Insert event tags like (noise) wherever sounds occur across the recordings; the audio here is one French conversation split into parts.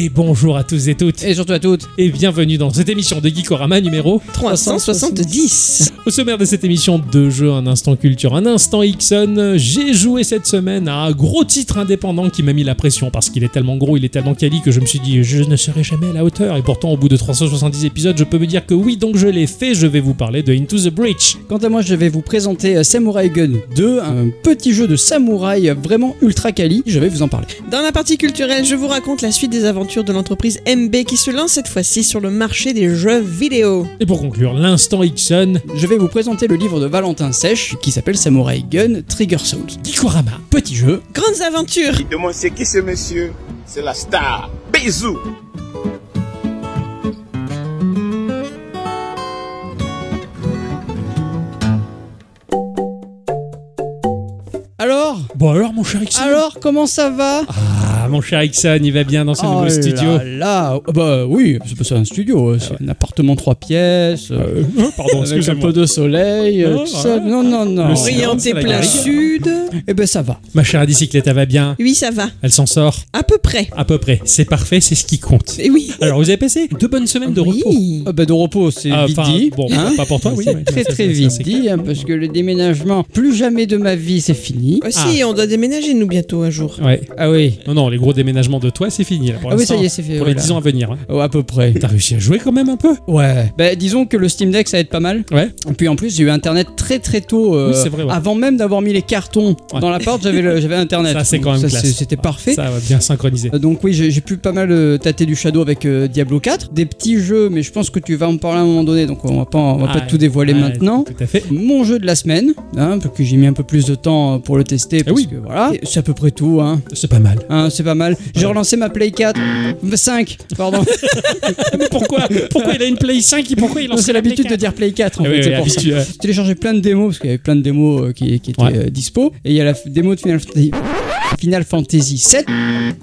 Et bonjour à tous et toutes. Et surtout à toutes. Et bienvenue dans cette émission de Geekorama numéro 370. (laughs) Au sommaire de cette émission, deux jeux, un instant culture, un instant Ixon. J'ai joué cette semaine à un gros titre indépendant qui m'a mis la pression parce qu'il est tellement gros, il est tellement quali que je me suis dit je ne serai jamais à la hauteur. Et pourtant, au bout de 370 épisodes, je peux me dire que oui, donc je l'ai fait. Je vais vous parler de Into the Breach. Quant à moi, je vais vous présenter euh, Samurai Gun 2, un petit jeu de samouraï vraiment ultra quali. Je vais vous en parler. Dans la partie culturelle, je vous raconte la suite des aventures de l'entreprise MB qui se lance cette fois-ci sur le marché des jeux vidéo. Et pour conclure, l'instant Ixon, Je vais vous présenter le livre de Valentin Sèche qui s'appelle Samurai Gun Trigger Soul. Geekorama. Petit jeu. Grandes aventures Il demande c'est qui ce monsieur? C'est la star. Bisous. Alors Bon alors, mon cher Ixon Alors, comment ça va Ah, mon cher Ixon, il va bien dans ce Oh nouveau là studio. Là, ah bah oui, c'est pas ça un studio, euh, c'est un appartement trois pièces, euh, Pardon, (laughs) avec un peu de soleil, euh, Non, tout ça. Non, non, non. Orienté plein sud. Eh ben ça va. Ma chère bicyclette, elle va bien. Oui, ça va. Elle s'en sort À peu près. à peu près. C'est parfait, c'est ce qui compte. Et oui. Alors, vous avez passé deux bonnes semaines de repos. Oui. Ah bah de repos, c'est Ah, vite dit. bon, hein. pas pour toi, oui. Très très vite dit, hein, parce que le déménagement, plus jamais de ma vie, c'est fini. Aussi, on doit déménager nous bientôt un jour. Ouais. Ah oui, Non, non, les gros déménagements de toi, c'est fini. Là, pour ah oui, ça y est, c'est fait. Pour ouais, les là. 10 ans à venir. hein. Oh, à peu près. T'as réussi à jouer quand même un peu? Ouais. Bah, disons que le Steam Deck, ça aide pas mal. Ouais. Et puis en plus, j'ai eu Internet très très tôt. euh, Oui, c'est vrai, ouais. Avant même d'avoir mis les cartons Ouais. dans j'avais le- j'avais Internet. Ça, c'est quand même ça, classe. C'était parfait. Ça va bien synchroniser. Euh, Donc oui, j'ai j'ai pu pas mal euh, tâter du Shadow avec euh, Diablo 4. Des petits jeux, mais je pense que tu vas en parler à un moment donné, donc on va pas, on va Ah, pas tout dévoiler maintenant. Tout à fait. Mon jeu de la semaine, hein, parce que j'ai mis un peu plus de temps pour le tester, parce oui. que voilà, c'est à peu près tout, hein. C'est pas mal. Hein, c'est pas mal. J'ai relancé ma Play 4, 5, pardon. (laughs) Mais pourquoi? Pourquoi il a une Play 5 et pourquoi il c'est l'habitude de dire Play 4 en Ah fait, c'est pour ça. J'ai téléchargé plein de démos parce qu'il y avait plein de démos euh, qui, qui étaient euh, dispo. Et il y a la démo de Final Fantasy, Final Fantasy 7,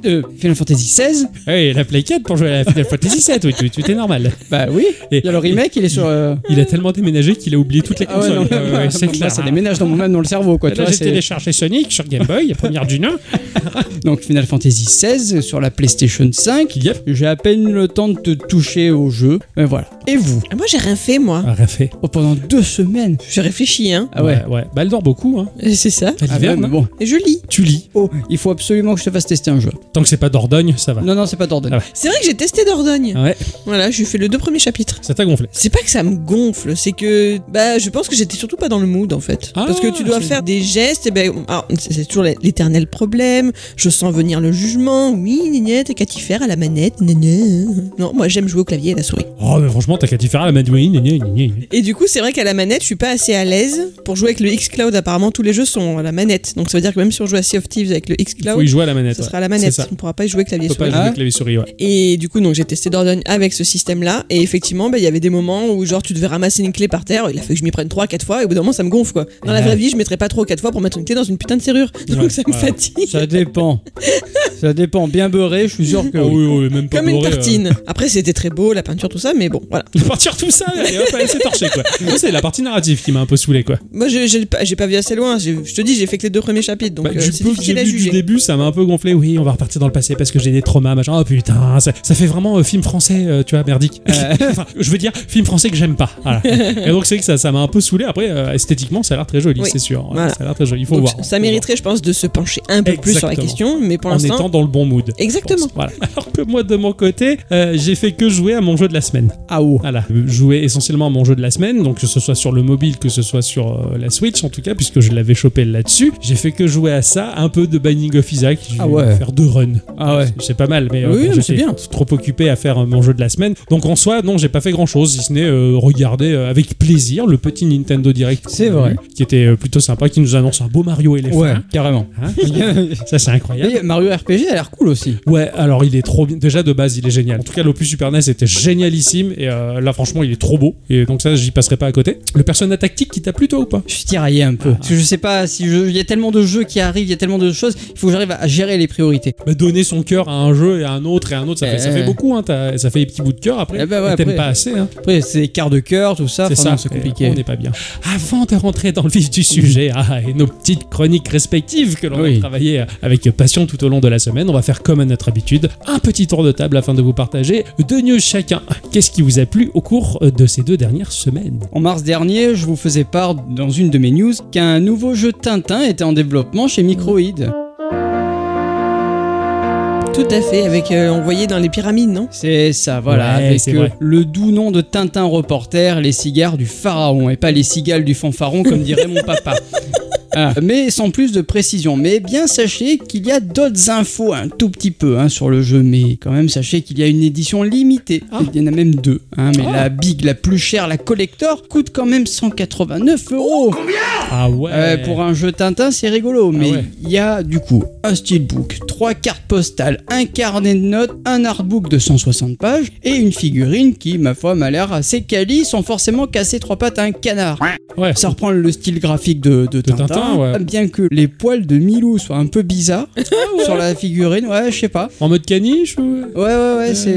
euh, Final Fantasy 16. Oui, la Play 4 pour jouer à la Final Fantasy 7, oui, tout, tout est normal. Bah oui. Et- Il y a le remake, il est sur. euh, Il a tellement déménagé qu'il a oublié toutes les Ah ouais, consoles. non, Ouais, ouais, c'est clair. ça déménage dans mon même dans le cerveau quoi. Tu Là, vois, j'ai téléchargé Sonic sur Game Boy, la première du nom. (laughs) Donc Final Fantasy 16 sur la PlayStation 5. Yep. J'ai à peine eu le temps de te toucher au jeu. Mais voilà. Et vous? Ah, Moi, j'ai rien fait, moi. Ah, rien fait. Oh, Pendant deux semaines. J'ai réfléchi, hein. Ah ouais. ouais. Bah, elle dort beaucoup, hein. C'est ça. Ah l'hiver, ouais, mais non bon. Et je lis. Tu lis. Oh, il faut absolument que je te fasse tester un jeu. Tant que c'est pas Dordogne, ça va. Non, non, c'est pas Dordogne. Ah ouais. C'est vrai que j'ai testé Dordogne. Ah Ouais, Voilà, j'ai fait le deux premiers chapitres. ça t'a gonflé. C'est pas que ça me gonfle, c'est que bah je pense que j'étais surtout pas dans le mood en fait. Ah, Parce que tu dois faire des gestes, et ben alors, c'est toujours l'éternel problème. Je sens venir le jugement. Oui, nénette, qu'à t'y faire à la manette. Non, moi j'aime jouer au clavier et à la souris. Oh, mais franchement, t'as qu'à t'y faire à la gna. Et du coup, c'est vrai qu'à la manette, je suis pas assez à l'aise pour jouer avec le Xcloud. Apparemment, tous les jeux sont à la manette. Donc ça veut dire que même si on joue à Sea of Thieves avec le Il faut Xcloud, y jouer à la manette. ce ouais. sera à la manette. On pourra pas y jouer clavier On peut pas souris. jouer Ah. clavier souris, ouais. Et du coup, donc j'ai testé Dordogne avec ce système-là. Et effectivement, bah, il y avait des moments où genre tu devais ramasser une clé par terre. Il a fallu que je m'y prenne 3 4 fois. Et au bout d'un moment, ça me gonfle quoi. Dans la vraie vie, je mettrais pas trop 4 fois pour mettre une clé dans une putain de serrure. (laughs) Donc Ouais, ça me ouais. fatigue. Ça dépend. ça dépend. Bien beurré, je suis sûr que. Ah oui. oui, oui, même pas Comme une bourré, euh. tartine. Après, c'était très beau, la peinture, tout ça. Mais bon, voilà. De (laughs) partir tout ça, et hop, elle s'est torchée, quoi. (laughs) C'est la partie narrative qui m'a un peu saoulé, quoi. Moi, j'ai pas, vu assez loin. Je te dis, j'ai fait que les deux premiers chapitres. Donc Bah, euh, c'est difficile à du début, ça m'a un peu gonflé. Oui, on va repartir dans le passé parce que j'ai des traumas, machin. Oh putain, ça, ça fait vraiment euh, film français, euh, tu vois, merdique. (laughs) enfin, je veux dire, film français que j'aime pas. Voilà. Et donc, c'est que ça ça m'a un peu saoulé. Après, euh, esthétiquement, ça a l'air très joli, Oui. c'est sûr. Voilà. Ça a l'air très joli. Il faut Donc, voir. ça Faut mériterait, je pense, de se pencher un peu plus sur la Exactement. question. Mais pour voir. En l'instant, étant dans le bon mood. exactement. pense. Voilà. (laughs) Alors que moi, de mon côté, euh, j'ai fait que jouer à mon jeu de la semaine. Ah oh. Voilà, jouer essentiellement à mon jeu de la semaine, donc que ce soit sur le mobile, que ce soit sur euh, la Switch en tout cas, puisque je l'avais chopé là-dessus. J'ai fait que jouer à ça, un peu de Binding of Isaac. J'ai Ah ouais. faire deux runs. Ah ouais. C'est pas mal, mais euh, Oui, j'étais bien. trop occupé à faire euh, mon jeu de la semaine. Donc en soi, non, j'ai pas fait grand-chose, si ce n'est euh, regarder euh, avec plaisir le petit Nintendo Direct. C'est vrai. eu, Qui était euh, plutôt sympa, qui nous annonce un beau Mario et les Ouais, carrément. (laughs) Ça, c'est incroyable. Et Mario RPG a l'air cool aussi. Ouais, alors il est trop bien. Déjà de base, il est génial. En tout cas, l'Opus Super NES était génialissime. Et euh, là, franchement, il est trop beau. Et donc, ça, j'y passerai pas à côté. Le personnage tactique qui t'a plu, toi, ou pas? Je suis tiraillé un peu. Parce que je sais pas si je... il y a tellement de jeux qui arrivent, il y a tellement de choses, il faut que j'arrive à gérer les priorités. bah, Donner son cœur à un jeu et à un autre et à un autre, ça, fait, ça Eh. fait beaucoup. Hein, ça fait des petits bouts de cœur après. Eh ben ouais, T'aimes pas assez. Hein. Après, c'est quart de cœur, tout ça, C'est enfin, ça, c'est compliqué. On n'est pas bien. Avant de rentrer dans le vif du sujet ah, et nos petites chroniques respectives que l'on Oui. a travaillé avec passion tout au long de la semaine, on va faire comme à notre habitude un petit tour de table afin de vous partager deux news chacun. Qu'est-ce qui vous a plu au cours de ces deux dernières semaines? En mars dernier, je vous faisais part dans une de mes news qu'un nouveau jeu Tintin était en développement chez Microïd. Tout à fait, avec euh, on voyait dans les pyramides, non? C'est ça, voilà, Ouais, avec euh, vrai. le doux nom de Tintin reporter, les cigares du pharaon, et pas les cigales du fanfaron comme dirait mon papa. (laughs) Ah, mais sans plus de précision. Mais bien sachez qu'il y a d'autres infos un tout petit peu hein, sur le jeu, mais quand même sachez qu'il y a une édition limitée. Ah. Il y en a même deux. hein, mais Ah. la big, la plus chère, la collector, coûte quand même 189 euros. Ah ouais Euh, pour un jeu Tintin, c'est rigolo, mais ouais. il y a du coup un steelbook, trois cartes postales, un carnet de notes, un artbook de 160 pages et une figurine qui, ma foi, m'a l'air assez quali sans forcément casser trois pattes à un canard. Ouais. Ça reprend le style graphique de, de Tintin, Tintin, ouais. bien que les poils de Milou soient un peu bizarres sur la figurine, ouais, je sais pas. En mode caniche ou... Ouais, ouais, ouais, je, sais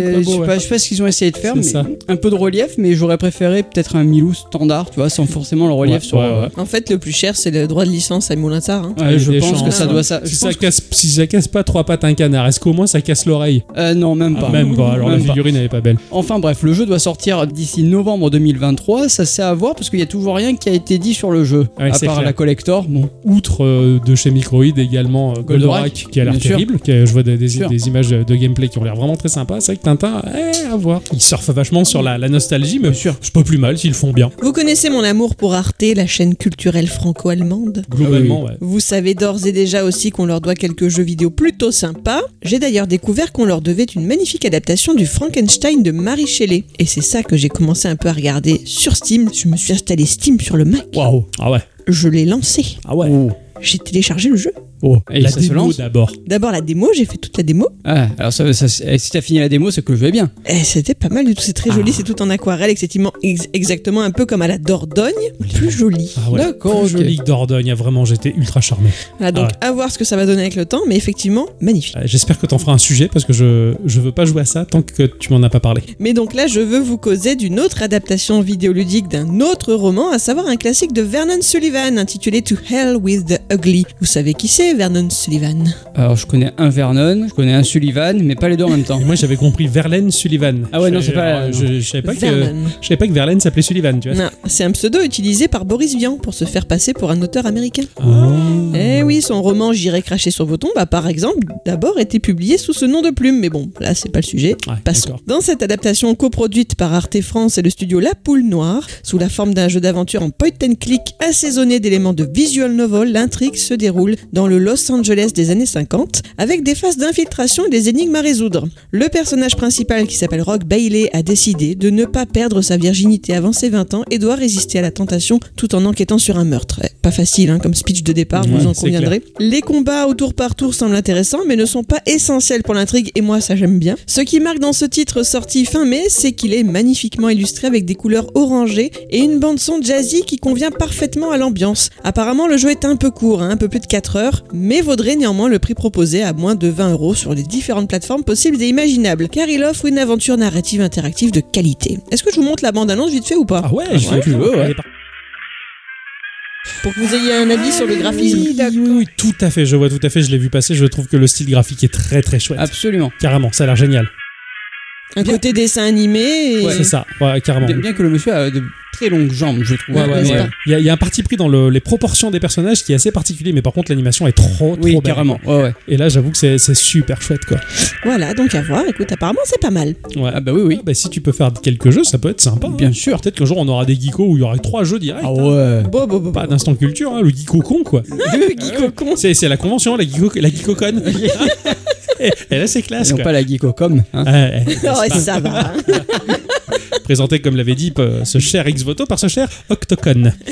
pas, je sais pas ce qu'ils ont essayé de faire, mais ça. un peu de relief, mais j'aurais préféré peut-être un Milou standard, tu vois, sans forcément le relief Ouais, sur. ouais, ouais. En fait, le plus cher, c'est le droit de licence à Moulinsart. Hein. Ouais, je pense que ça hein. doit ça. Si ça, casse, si ça casse pas trois pattes un canard, est-ce qu'au moins ça casse l'oreille? Euh, non, même Ah, pas. Même pas, alors la Même pas. figurine elle est pas belle. Enfin bref, le jeu doit sortir d'ici novembre 2023. Ça c'est à voir parce qu'il y a toujours rien qui a été dit sur le jeu. Ouais, à c'est part clair. la collector, bon. Outre euh, de chez Microïd également euh, Goldorak, Goldorak qui a l'air terrible, qui a- je vois des, des- Sûr. des images de, de gameplay qui ont l'air vraiment très sympas. C'est vrai que Tintin, eh, à voir. Il surfe vachement sur la, la nostalgie, mais sûr. c'est pas plus mal s'ils le font bien. Vous connaissez mon amour pour Arte, la chaîne culturelle franco-allemande? Globalement, ouais. Vous savez d'ores et déjà aussi qu'on leur doit quelques jeux vidéo plutôt sympas. J'ai d'ailleurs découvert qu'on leur devait une magnifique adaptation du Frankenstein de Marie Shelley. Et c'est ça que j'ai commencé un peu à regarder sur Steam. Je me suis installé Steam sur le Mac. Waouh. Ah ouais. Je l'ai lancé. Ah ouais. Oh. J'ai téléchargé le jeu. Oh. Et la ça se démo lance d'abord. D'abord la démo, j'ai fait toute la démo. Ah, alors ça, ça- si t'as fini la démo, c'est que le jeu est bien. Et c'était pas mal du tout. C'est très joli, c'est tout en aquarelle, effectivement, ex- exactement un peu comme à la Dordogne, plus joli. Ah ouais. D'accord, Plus ok. joli que Dordogne. Vraiment, j'étais ultra charmé. Voilà, donc Ah à voir ce que ça va donner avec le temps, mais effectivement, magnifique. J'espère que t'en feras un sujet parce que je, je veux pas jouer à ça tant que tu m'en as pas parlé. Mais donc là, je veux vous causer d'une autre adaptation vidéoludique d'un autre roman, à savoir un classique de Vernon Sullivan intitulé To Hell with the Ugly. Vous savez qui c'est, Vernon Sullivan? Alors je connais un Vernon, je connais un Sullivan, mais pas les deux en même temps. Moi, j'avais compris Verlaine Sullivan. Ah ouais, non, Je- c'est pas- Je, je savais pas que. Vernon. Je savais pas que Verlaine s'appelait Sullivan, tu vois. Non, c'est un pseudo utilisé par Boris Vian pour se faire passer pour un auteur américain. Ah. Eh oui, son roman J'irai cracher sur vos tombes a par exemple d'abord été publié sous ce nom de plume, mais bon, là c'est pas le sujet. Ouais, Passons. d'accord. Dans cette adaptation coproduite par Arte France et le studio La Poule Noire, sous la forme d'un jeu d'aventure en point and click assaisonné d'éléments de visual novel, l'intrigue se déroule dans le Los Angeles des années 50, avec des phases d'infiltration et des énigmes à résoudre. Le personnage principal, qui s'appelle Rock Bailey, a décidé de ne pas perdre sa virginité avant ses 20 ans et doit résister à la tentation tout en enquêtant sur un meurtre. Eh, Pas facile, hein, comme speech de départ, Ouais, vous en conviendrez. Les combats au tour par tour semblent intéressants, mais ne sont pas essentiels pour l'intrigue, et moi ça j'aime bien. Ce qui marque dans ce titre sorti fin mai, c'est qu'il est magnifiquement illustré avec des couleurs orangées et une bande son jazzy qui convient parfaitement à l'ambiance. Apparemment le jeu est un peu court, hein, un peu plus de 4 heures, mais vaudrait néanmoins le prix proposé à moins de 20 euros sur les différentes plateformes possibles et imaginables, car il offre une aventure narrative interactive de qualité. Est-ce que je vous montre la bande-annonce vite fait ou pas? Ah ouais, Ouais, je tu veux, ouais. Allez, par- Pour que vous ayez un avis sur le graphisme. Oui, oui, oui, tout à fait, je vois tout à fait, je l'ai vu passer, je trouve que le style graphique est très très chouette. Absolument. Carrément, ça a l'air génial. Un côté dessin animé et... C'est ça, ouais, carrément. Bien, bien que le monsieur a de très longues jambes, je trouve. Ouais, Ouais, ouais, ouais. Il y, a- il y a un parti pris dans le- les proportions des personnages qui est assez particulier, mais par contre l'animation est trop, trop Oui, belle. carrément. Ouais, ouais. Et là, j'avoue que c'est c'est super chouette, quoi. Voilà, donc à voir. Écoute, apparemment c'est pas mal. Ouais. Ah bah oui, oui. Bah, si tu peux faire quelques jeux, ça peut être sympa. hein. Bien sûr. Peut-être qu'un jour on aura des geekos où il y aura trois jeux directs. Ah hein. ouais. Bon, bon, bon, Pas bon. d'instant culture, hein, le geeko con, quoi. (laughs) Le geekocon. C'est c'est la convention, la geeko, la geekocon. et, (laughs) et là, c'est classe, Et non quoi. pas la geekocom. Hein. (laughs) Ouais, ouais, Oh, c'est et pas- ça va. (laughs) présenté, comme l'avait dit euh, ce cher X-Voto, par ce cher Octocon. (laughs)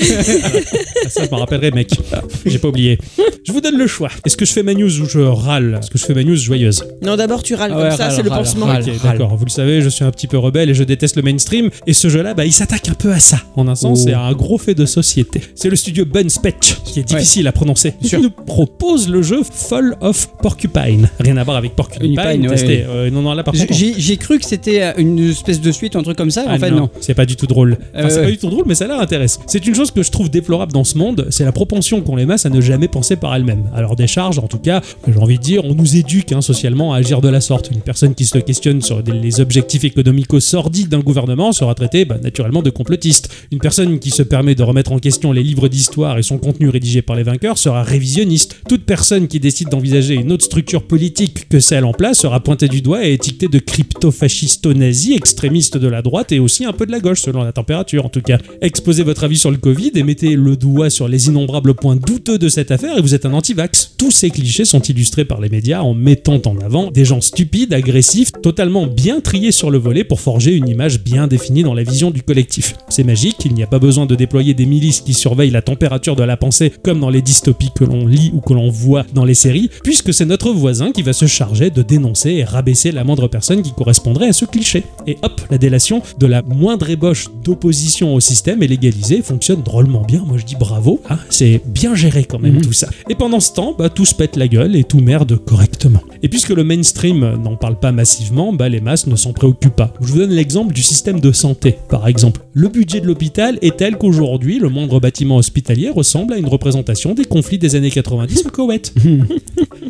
Ah, ça, je m'en rappellerai, mec. Ah, J'ai pas oublié. Je vous donne le choix. Est-ce que je fais ma news ou je râle Est-ce que je fais ma news joyeuse Non, d'abord tu râles Ah ouais, comme ça, c'est le pansement. râle. Ok, d'accord. Vous le savez, je suis un petit peu rebelle et je déteste le mainstream. Et ce jeu-là, bah, il s'attaque un peu à ça. En un sens, Oh. c'est un gros fait de société. C'est le studio Bunspetch, qui est difficile à prononcer. Il nous propose le jeu Fall of Porcupine. Rien à voir avec Porcupine. Porcupine, ouais, testé. ouais. Euh, non, non, là, par J'ai- contre. J'ai j'ai cru que c'était une espèce de suite un truc comme ça. Ah en fait, non. c'est pas du tout drôle. Enfin, Euh, c'est ouais. pas du tout drôle, mais ça a l'air intéressant. C'est une chose que je trouve déplorable dans ce monde, c'est la propension qu'ont les masses à ne jamais penser par elles-mêmes. Alors des charges, en tout cas, j'ai envie de dire, on nous éduque hein, socialement à agir de la sorte. Une personne qui se questionne sur les objectifs économico-sordides d'un gouvernement sera traitée bah, naturellement de complotiste. Une personne qui se permet de remettre en question les livres d'histoire et son contenu rédigé par les vainqueurs sera révisionniste. Toute personne qui décide d'envisager une autre structure politique que celle en place sera pointée du doigt et étiquetée de crypto-fascisto-nazi, extrémiste de la droite et aussi un peu de la gauche selon la température en tout cas. Exposez votre avis sur le Covid et mettez le doigt sur les innombrables points douteux de cette affaire et vous êtes un anti-vax. Tous ces clichés sont illustrés par les médias en mettant en avant des gens stupides, agressifs, totalement bien triés sur le volet pour forger une image bien définie dans la vision du collectif. C'est magique, il n'y a pas besoin de déployer des milices qui surveillent la température de la pensée comme dans les dystopies que l'on lit ou que l'on voit dans les séries, puisque c'est notre voisin qui va se charger de dénoncer et rabaisser la moindre personne qui correspondrait à ce cliché. Et hop, la délation de la moindre ébauche d'opposition au système est légalisée, fonctionne drôlement bien, moi je dis bravo, hein, c'est bien géré quand même Mhm. tout ça. Et pendant ce temps, bah, tout se pète la gueule et tout merde correctement. Et puisque le mainstream n'en parle pas massivement, bah, les masses ne s'en préoccupent pas. Je vous donne l'exemple du système de santé, par exemple. Le budget de l'hôpital est tel qu'aujourd'hui, le moindre bâtiment hospitalier ressemble à une représentation des conflits des années 90 au Koweït. (laughs)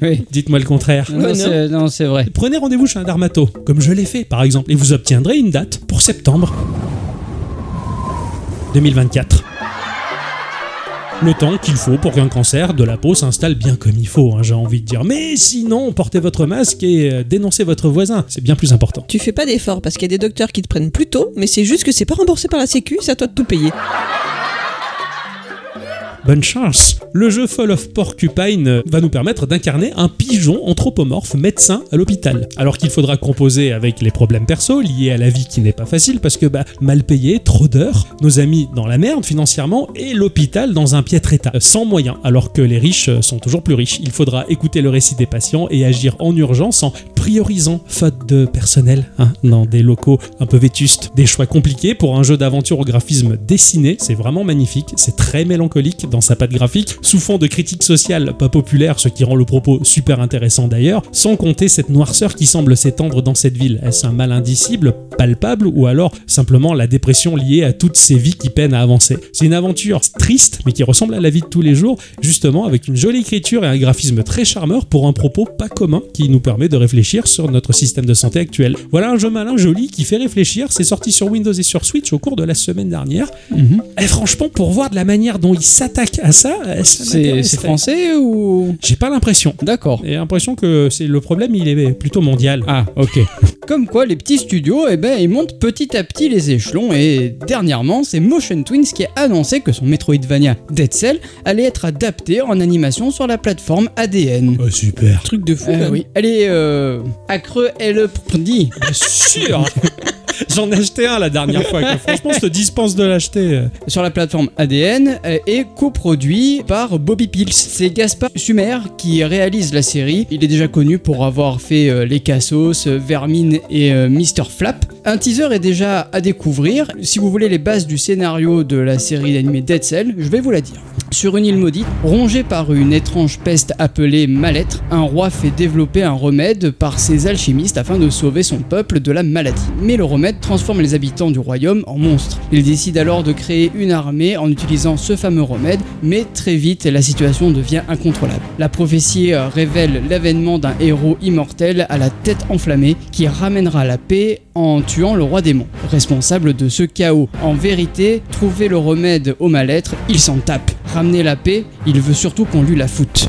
Oui. Dites-moi le contraire. Non, non. c'est- non, c'est vrai. Prenez rendez-vous chez un dermato, comme je l'ai fait par exemple, et vous obtiendrez une date pour septembre 2024. Le temps qu'il faut pour qu'un cancer de la peau s'installe bien comme il faut, hein, j'ai envie de dire. Mais sinon, portez votre masque et euh, dénoncez votre voisin, c'est bien plus important. Tu fais pas d'effort parce qu'il y a des docteurs qui te prennent plus tôt, mais c'est juste que c'est pas remboursé par la Sécu, c'est à toi de tout payer. Bonne chance Le jeu Fall of Porcupine euh, va nous permettre d'incarner un pigeon anthropomorphe médecin à l'hôpital. Alors qu'il faudra composer avec les problèmes perso liés à la vie qui n'est pas facile parce que bah, mal payé, trop d'heures, nos amis dans la merde financièrement et l'hôpital dans un piètre état, euh, sans moyens, alors que les riches euh, sont toujours plus riches. Il faudra écouter le récit des patients et agir en urgence en priorisant, faute de personnel, hein, dans des locaux un peu vétustes. Des choix compliqués pour un jeu d'aventure au graphisme dessiné, c'est vraiment magnifique, c'est très mélancolique dans sa patte graphique, sous fond de critique sociale pas populaire, ce qui rend le propos super intéressant d'ailleurs, sans compter cette noirceur qui semble s'étendre dans cette ville. Est-ce un mal indicible, palpable, ou alors simplement la dépression liée à toutes ces vies qui peinent à avancer? C'est une aventure triste, mais qui ressemble à la vie de tous les jours, justement avec une jolie écriture et un graphisme très charmeur pour un propos pas commun qui nous permet de réfléchir sur notre système de santé actuel. Voilà un jeu malin, joli, qui fait réfléchir, c'est sorti sur Windows et sur Switch au cours de la semaine dernière. Mhm. Et franchement, pour voir de la manière dont il s'attaque à ça, ça C'est français ou. J'ai pas l'impression. D'accord. J'ai l'impression que c'est le problème, il est plutôt mondial. Ah, ok. (laughs) Comme quoi, les petits studios, eh ben, ils montent petit à petit les échelons. Et dernièrement, c'est Motion Twins qui a annoncé que son Metroidvania Dead Cell allait être adapté en animation sur la plateforme ADN. Oh, super. Truc de fou. Euh, oui. Elle est euh, à creux elle dit. Bien sûr. (laughs) J'en ai acheté un la dernière fois. que franchement, je te dispense de l'acheter. sur la plateforme ADN euh, et coproduit par Bobby Pills. C'est Gaspard Sumer qui réalise la série. Il est déjà connu pour avoir fait euh, Les Cassos, euh, Vermine et euh, Mr. Flap. Un teaser est déjà à découvrir. Si vous voulez les bases du scénario de la série d'animé Dead Cell, je vais vous la dire. Sur une île maudite, rongée par une étrange peste appelée mal-être, un roi fait développer un remède par ses alchimistes afin de sauver son peuple de la maladie. Mais le remède transforme les habitants du royaume en monstres. Il décide alors de créer une armée en utilisant ce fameux remède, mais très vite la situation devient incontrôlable. La prophétie euh, révèle l'avènement d'un héros immortel à la tête enflammée qui ramènera la paix en tuant le roi démon, responsable de ce chaos. En vérité, trouver le remède au mal-être, il s'en tape. Ramener la paix, il veut surtout qu'on lui la foute.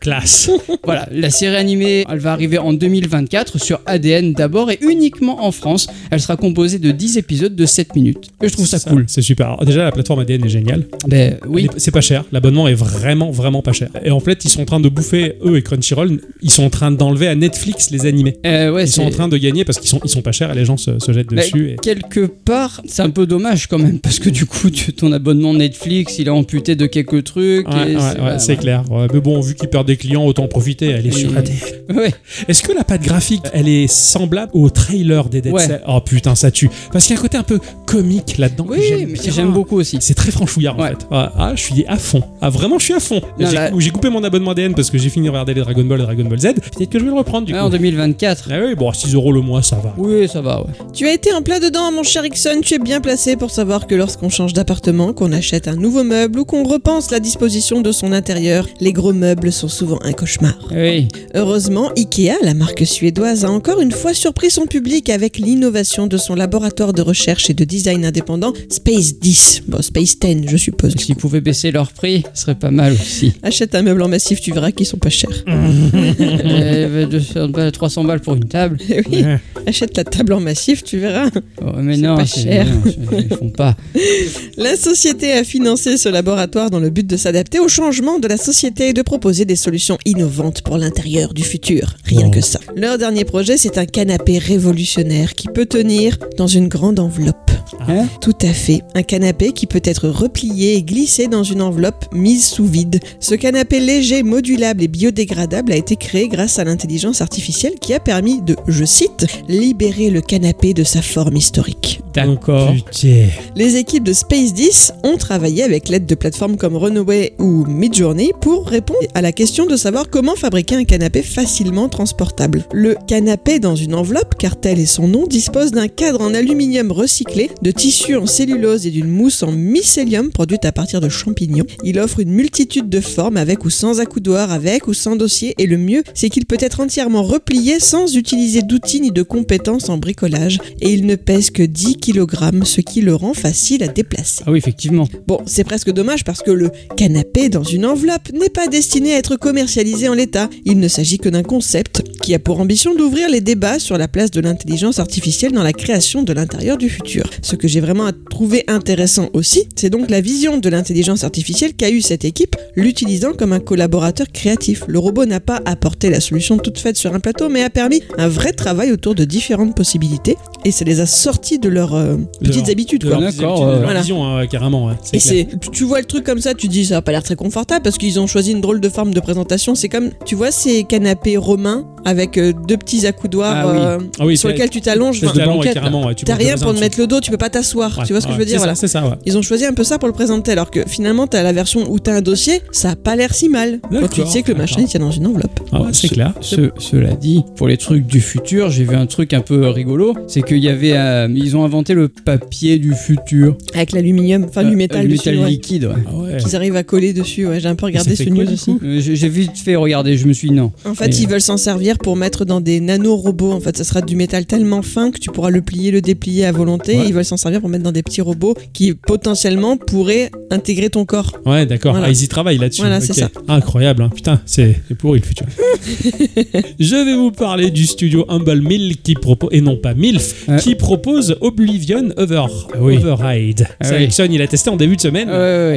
Classe. Voilà, la série animée, elle va arriver en 2024 sur ADN d'abord et uniquement en France. Elle sera composée de 10 épisodes de 7 minutes. Et je trouve ça, cool. C'est super. Alors, déjà, la plateforme ADN est géniale. Ben oui. C'est pas cher. L'abonnement est vraiment, vraiment pas cher. Et en fait, ils sont en train de bouffer, eux et Crunchyroll, ils sont en train d'enlever à Netflix les animés. Euh, ouais, Ils sont en train de gagner parce qu'ils sont, ils sont pas chers et les gens se, se jettent Bah, dessus. et- Quelque part, c'est un peu dommage quand même, parce que du coup, tu- ton abonnement Netflix, il est amputé de quelques trucs. Ouais, ouais, c'est- clair. Mais bon, vu qu'ils perdent des clients, autant en profiter. Elle est sur Et- ADN. Ouais. Est-ce que la patte graphique, elle est semblable au trailer des Dead Ouais. Cells? Oh putain, ça tue. Parce qu'il y a un côté un peu comique là-dedans. Oui, j'aime mais j'aime beaucoup aussi. C'est très franchouillard en Ouais. fait. Ah, ah, je suis à fond. Ah, vraiment, je suis à fond. J'ai coupé mon abonnement ADN parce que j'ai fini de regarder les Dragon Ball et Dragon Ball Z. Peut-être que je vais le reprendre du Ouais, coup. en 2024. Ah oui, bon, 6 euros le mois, ça va. Oui, ça va, ouais. Tu as été en plein dedans, mon cher Ixon. Tu es bien placé pour savoir que lorsqu'on change d'appartement, qu'on achète un nouveau meuble ou qu'on repense la disposition de son intérieur, les gros meubles sont souvent un cauchemar. Oui. Heureusement, Ikea, la marque suédoise, a encore une fois surpris son public avec l'innovation de son laboratoire de recherche et de design indépendant Space 10. Bon, Space 10, je suppose. S'ils pouvaient baisser leur prix, ce serait pas mal aussi. Achète un meuble en massif, tu verras qu'ils sont pas chers. (laughs) euh, 200 balles, 300 balles pour une table. Eh oui, achète la table en massif, tu verras. Oh, mais C'est non, pas cher. non, ils font pas. La société a financé ce laboratoire dans le but de s'adapter au changement de la société et de proposer des solutions innovantes pour l'intérieur du futur. Rien que ça. Leur dernier projet, c'est un canapé révolutionnaire qui peut tenir dans une grande enveloppe. Hein Tout à fait. Un canapé qui peut être replié et glissé dans une enveloppe mise sous vide. Ce canapé léger, modulable et biodégradable a été créé grâce à l'intelligence artificielle qui a permis de, je cite, libérer le canapé de sa forme historique. D'accord. Oh. Les équipes de Space 10 ont travaillé avec l'aide de plateformes comme Runaway ou Midjourney pour répondre à la question de savoir comment fabriquer un canapé facilement transportable. Le canapé dans une enveloppe, car tel est son nom, dispose d'un cadre en aluminium recyclé, de tissu en cellulose et d'une mousse en mycélium produite à partir de champignons. Il offre une multitude de formes avec ou sans accoudoir, avec ou sans dossier et le mieux, c'est qu'il peut être entièrement replié sans utiliser d'outils ni de compétences en bricolage et il ne pèse que 10 kg, ce qui le rend facile à déplacer. Ah oui, effectivement. Bon, c'est presque dommage parce que le canapé dans une enveloppe n'est pas destiné à être commercialisé en l'état. Il ne s'agit que d'un concept qui a pour ambition d'ouvrir les débats sur la place de l'intelligence artificielle dans la création de l'intérieur du futur. Ce que j'ai vraiment trouvé intéressant aussi, c'est donc la vision de l'intelligence artificielle qu'a eu cette équipe, l'utilisant comme un collaborateur créatif. Le robot n'a pas apporté la solution toute faite sur un plateau, mais a permis un vrai travail autour de différentes possibilités et ça les a sortis de leurs euh, petites Leur- habitudes. de quoi. leur- Voilà. vision, hein, carrément. ouais, Et c'est, tu- tu vois le truc comme ça, tu dis ça a pas l'air très confortable parce qu'ils ont choisi une drôle de forme de présentation. C'est comme, tu vois, ces canapés romains avec euh, deux petits accoudoirs Ah oui. euh, Ah oui, sur lesquels tu t'allonges. T'as rien pour te mettre le dos, tu peux pas t'asseoir. Ouais, tu vois ce que ouais, je veux dire c'est voilà. ça, C'est ça, ouais. Ils ont choisi un peu ça pour le présenter, alors que finalement t'as la version où t'as un dossier, ça a pas l'air si mal. Quand tu sais que le machin il tient dans une enveloppe. Ah ouais, c'est Ce- clair. ce- cela dit, pour les trucs du futur, j'ai vu un truc un peu rigolo. C'est qu'il y avait, euh, ils ont inventé le papier du futur, Avec l'aluminium, enfin Euh, du métal le dessus. métal liquide. ouais. Ah ouais. Qu'ils arrivent à coller dessus, ouais. J'ai un peu regardé ce news du aussi. Euh, J'ai vite fait regarder, je me suis dit non. En fait, ils veulent s'en servir pour mettre dans des nanorobots. En fait, ça sera du métal tellement fin que tu pourras le plier, le déplier à volonté. Ils veulent s'en servir pour mettre dans des petits robots qui potentiellement pourraient intégrer ton corps. Ouais, d'accord. Voilà. Ah, ils y travaillent là-dessus. Voilà, c'est ça. Incroyable, hein. putain, c'est pourri le futur. (laughs) Je vais vous parler du studio Humble Mill qui propose, et non pas MILF, Ouais. qui propose Oblivion Over, oui. Override. Ah Ça, oui. Ixon, il a testé en début de semaine.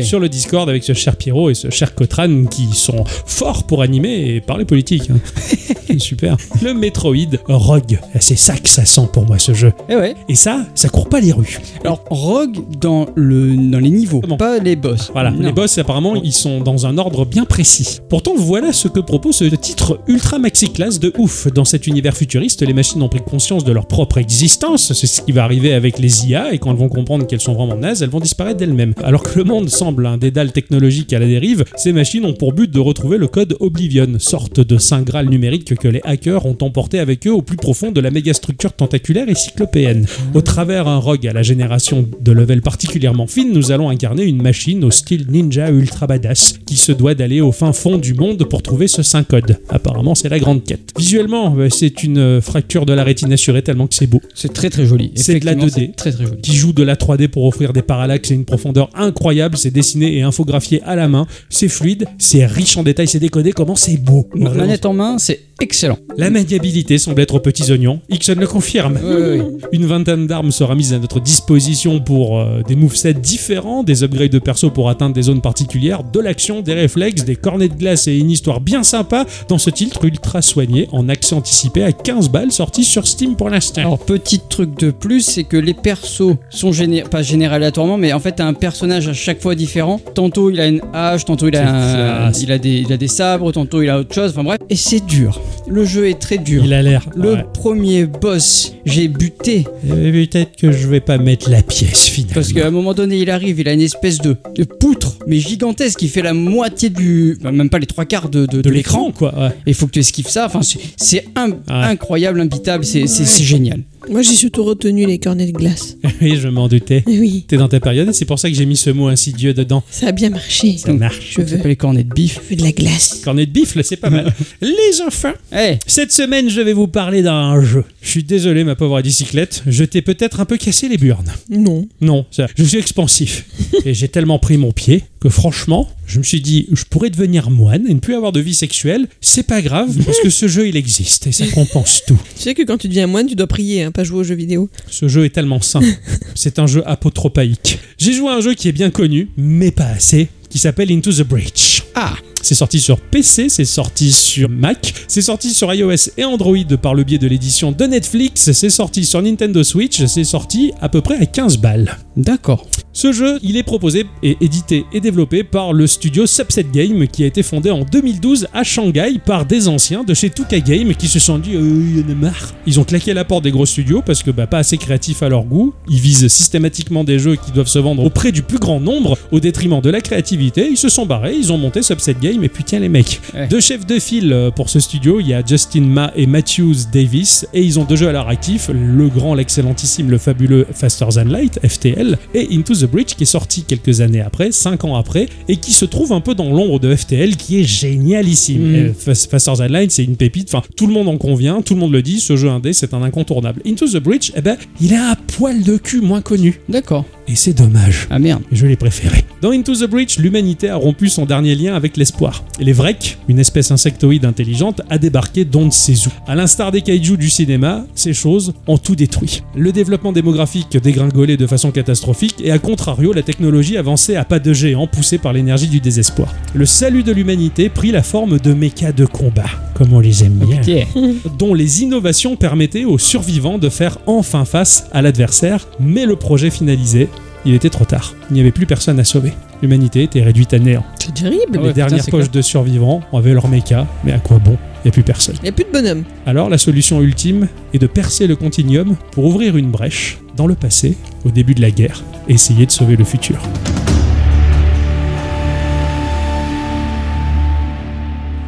Sur le Discord avec ce cher Pierrot et ce cher Kotran qui sont forts pour animer et parler politique. hein. (laughs) Super. Le Metroid Rogue. C'est ça que ça sent pour moi ce jeu. Eh ouais. Et ça, ça court pas les rues. Alors, Rogue dans, le, dans les niveaux, Bon. pas les boss. Voilà, Non. les boss apparemment ils sont dans un ordre bien précis. Pourtant voilà ce que propose ce titre ultra maxi classe de ouf. Dans cet univers futuriste, les machines ont pris conscience de leur propre existence, c'est ce qui va arriver avec les IA et quand elles vont comprendre qu'elles sont vraiment nazes, elles vont disparaître d'elles-mêmes. Alors que le monde semble un dédale technologique à la dérive, ces machines ont pour but de retrouver le code Oblivion, sorte de saint graal numérique que les hackers ont emporté avec eux au plus profond de la mégastructure tentaculaire et cyclopéenne. Au travers un rogue à la génération de level particulièrement fine, nous allons incarner une machine au style ninja ultra badass qui se doit d'aller au fin fond du monde pour trouver ce saint code. Apparemment, c'est la grande quête. Visuellement, euh, c'est une euh, fracture de la rétine assurée tellement que c'est beau. C'est très très joli. C'est de la Effectivement, 2D. c'est Très très joli. Qui joue de la 3D pour offrir des parallaxes et une profondeur incroyable. C'est dessiné et infographié à la main. C'est fluide, c'est riche en détails, c'est décodé. Comment c'est beau. Vraiment. Manette en main, c'est excellent. La maniabilité semble être aux petits oignons. Ixon le confirme. Une vingtaine d'armes sera mise à notre disposition pour euh, des movesets différents, des upgrades de perso pour atteindre des zones particulières, de l'action, des réflexes, des cornets de glace et une histoire bien sympa dans ce titre ultra soigné en accès anticipé à 15 balles sorti sur Steam pour l'instant. Alors, petit truc de plus, c'est que les persos sont géné pas générés aléatoirement, mais en fait, t'as un personnage à chaque fois différent. Tantôt, il a une hache, tantôt, il a, un- il a, des, il a des sabres, tantôt, il a autre chose. Enfin bref, et c'est dur. Le jeu est très dur. Il a l'air. Le Ouais. premier boss, j'ai buté. Euh, Peut-être que je vais pas mettre la pièce finalement. Parce qu'à un moment donné, il arrive, il a une espèce de, de poutre, mais gigantesque, qui fait la moitié du. enfin, même pas les trois quarts de, de, de l'écran quoi. Ouais. Et il faut que tu esquives ça. Enfin, c'est- c'est un- Ouais. incroyable, imbitable, c'est génial. Moi, j'ai surtout retenu les cornets de glace. (laughs) oui, je m'en doutais. Oui, T'es dans ta période et c'est pour ça que j'ai mis ce mot insidieux dedans. ça a bien marché. Ça marche. Je veux, s'appelle les cornets de bif. je veux de la glace. Cornet de bif, là, c'est pas mal. (laughs) Les enfants, Eh, Cette semaine, je vais vous parler d'un jeu. Je suis désolé, ma pauvre bicyclette. Je t'ai peut-être un peu cassé les burnes. Non. Non, ça, je suis expansif. (laughs) et j'ai tellement pris mon pied que franchement, je me suis dit, je pourrais devenir moine et ne plus avoir de vie sexuelle. C'est pas grave, parce que ce jeu, il existe et ça compense tout. Tu sais que quand tu deviens moine, tu dois prier, hein, pas jouer aux jeux vidéo. Ce jeu est tellement sain. (laughs) C'est un jeu apotropaïque. J'ai joué à un jeu qui est bien connu, mais pas assez, qui s'appelle Into the Breach. ah, C'est sorti sur PC, c'est sorti sur Mac, c'est sorti sur iOS et Android par le biais de l'édition de Netflix, c'est sorti sur Nintendo Switch, c'est sorti à peu près à 15 balles. d'accord. Ce jeu, il est proposé et édité et développé par le studio Subset Game qui a été fondé en 2012 à Shanghai par des anciens de chez Tuka Game qui se sont dit euh, y en a marre. Ils ont claqué la porte des gros studios parce que bah, pas assez créatifs à leur goût. Ils visent systématiquement des jeux qui doivent se vendre auprès du plus grand nombre au détriment de la créativité. Ils se sont barrés, ils ont monté Subset Game et puis tiens les mecs. Ouais. Deux chefs de file euh, pour ce studio, il y a Justin Ma et Matthews Davis et ils ont deux jeux à leur actif, le grand, l'excellentissime, le fabuleux Faster Than Light, FTL, et Into the Breach qui est sorti quelques années après, cinq ans après, et qui se trouve un peu dans l'ombre de FTL qui est génialissime. Mhm. Euh, Fas- Faster Than Light, c'est une pépite, enfin tout le monde en convient, tout le monde le dit, ce jeu indé c'est un incontournable. Into the Breach, eh ben, il a un poil de cul moins connu, D'accord. Et c'est dommage. Ah merde. Je l'ai préféré. Dans Into the Breach, l'humanité a rompu son dernier lien avec l'espoir. Et les Vreks, une espèce insectoïde intelligente, a débarqué d'on ne sait où. À l'instar des kaiju du cinéma, ces choses ont tout détruit. Le développement démographique dégringolait de façon catastrophique et à contrario, la technologie avançait à pas de géant poussée par l'énergie du désespoir. Le salut de l'humanité prit la forme de mechas de combat, comme on les aime bien Tiens. (laughs) dont les innovations permettaient aux survivants de faire enfin face à l'adversaire, mais le projet finalisé, il était trop tard. Il n'y avait plus personne à sauver. L'humanité était réduite à néant. C'est terrible. Ouais, les putain, dernières poches de survivants avaient leur méca, mais à quoi bon? Il n'y a plus personne. Il n'y a plus de bonhomme. Alors la solution ultime est de percer le continuum pour ouvrir une brèche dans le passé, au début de la guerre, et essayer de sauver le futur.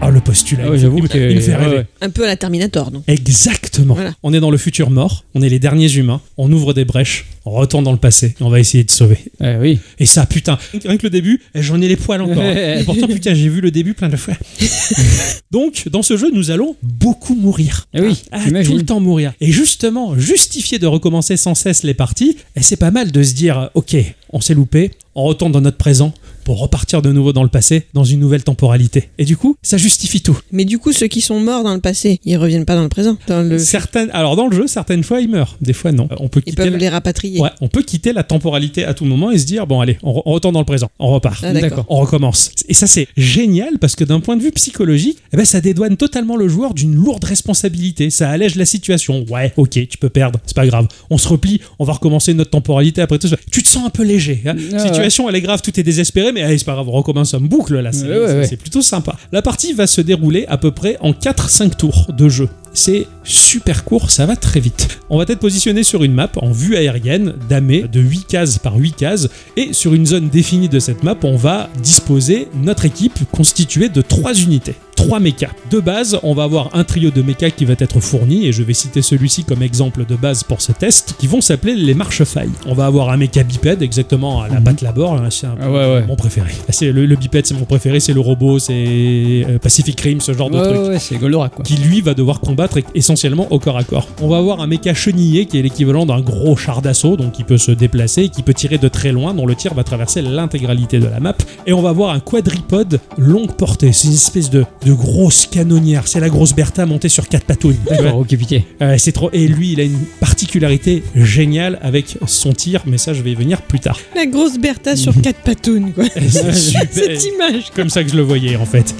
Ah, le postulat, Ah il ouais, me- j'avoue il me- que- il me fait ouais, rêver. ouais. Un peu à la Terminator, non? Exactement. Voilà. On est dans le futur mort, on est les derniers humains, on ouvre des brèches, on retourne dans le passé, on va essayer de sauver. Eh oui. Et ça, putain, rien que le début, eh, j'en ai les poils encore. hein. (laughs) Et pourtant, putain, j'ai vu le début plein de fois. (laughs) Donc, dans ce jeu, nous allons beaucoup mourir. Eh oui, Ah, j'imagine. tout le temps mourir. Et justement, justifier de recommencer sans cesse les parties, eh, c'est pas mal de se dire, ok, on s'est loupé, on retourne dans notre présent pour repartir de nouveau dans le passé, dans une nouvelle temporalité. Et du coup, ça justifie tout. Mais du coup, ceux qui sont morts dans le passé, ils reviennent pas dans le présent. Dans le... Certaines, alors dans le jeu, certaines fois, ils meurent, des fois non. On peut Ils quitter peuvent la- les rapatrier. Ouais, on peut quitter la temporalité à tout moment et se dire bon allez, on, re- on retourne dans le présent, on repart. Ah, d'accord. On recommence. Et ça c'est génial parce que d'un point de vue psychologique, eh ben, ça dédouane totalement le joueur d'une lourde responsabilité. Ça allège la situation. Ouais, ok, tu peux perdre, c'est pas grave. On se replie, on va recommencer notre temporalité après tout ça. Tu te sens un peu léger. hein. Ah, situation elle est grave, tout est désespéré, mais allez, c'est pas grave, on recommence en boucle là. C'est Ouais, ouais, c'est- plutôt sympa. La partie va se dérouler à peu près en 4-5 tours de jeu. C'est super court, ça va très vite. On va être positionné sur une map en vue aérienne damée de 8 cases par 8 cases et sur une zone définie de cette map, on va disposer notre équipe constituée de 3 unités. 3 mechas. De base, on va avoir un trio de mechas qui va être fourni, et je vais citer celui-ci comme exemple de base pour ce test, qui vont s'appeler les marche-failles. On va avoir un mecha bipède, exactement à la Mhm. batte labor, hein, c'est Ah ouais, ouais. mon préféré. C'est le, le bipède, c'est mon préféré, c'est le robot, c'est euh, Pacific Rim, ce genre de truc c'est Goldorak quoi. qui lui va devoir combattre essentiellement au corps à corps. On va avoir un méca chenillé qui est l'équivalent d'un gros char d'assaut, donc qui peut se déplacer, et qui peut tirer de très loin, dont le tir va traverser l'intégralité de la map. Et on va avoir un quadripode longue portée, c'est une espèce de, de grosse canonnière, c'est la grosse Bertha montée sur quatre patouilles. D'accord, ok, pitié. Euh, c'est trop. Et lui, il a une particularité géniale avec son tir, mais ça, je vais y venir plus tard. La grosse Bertha sur quatre patounes, quoi. (laughs) C'est super. Cette image. comme ça que je le voyais en fait.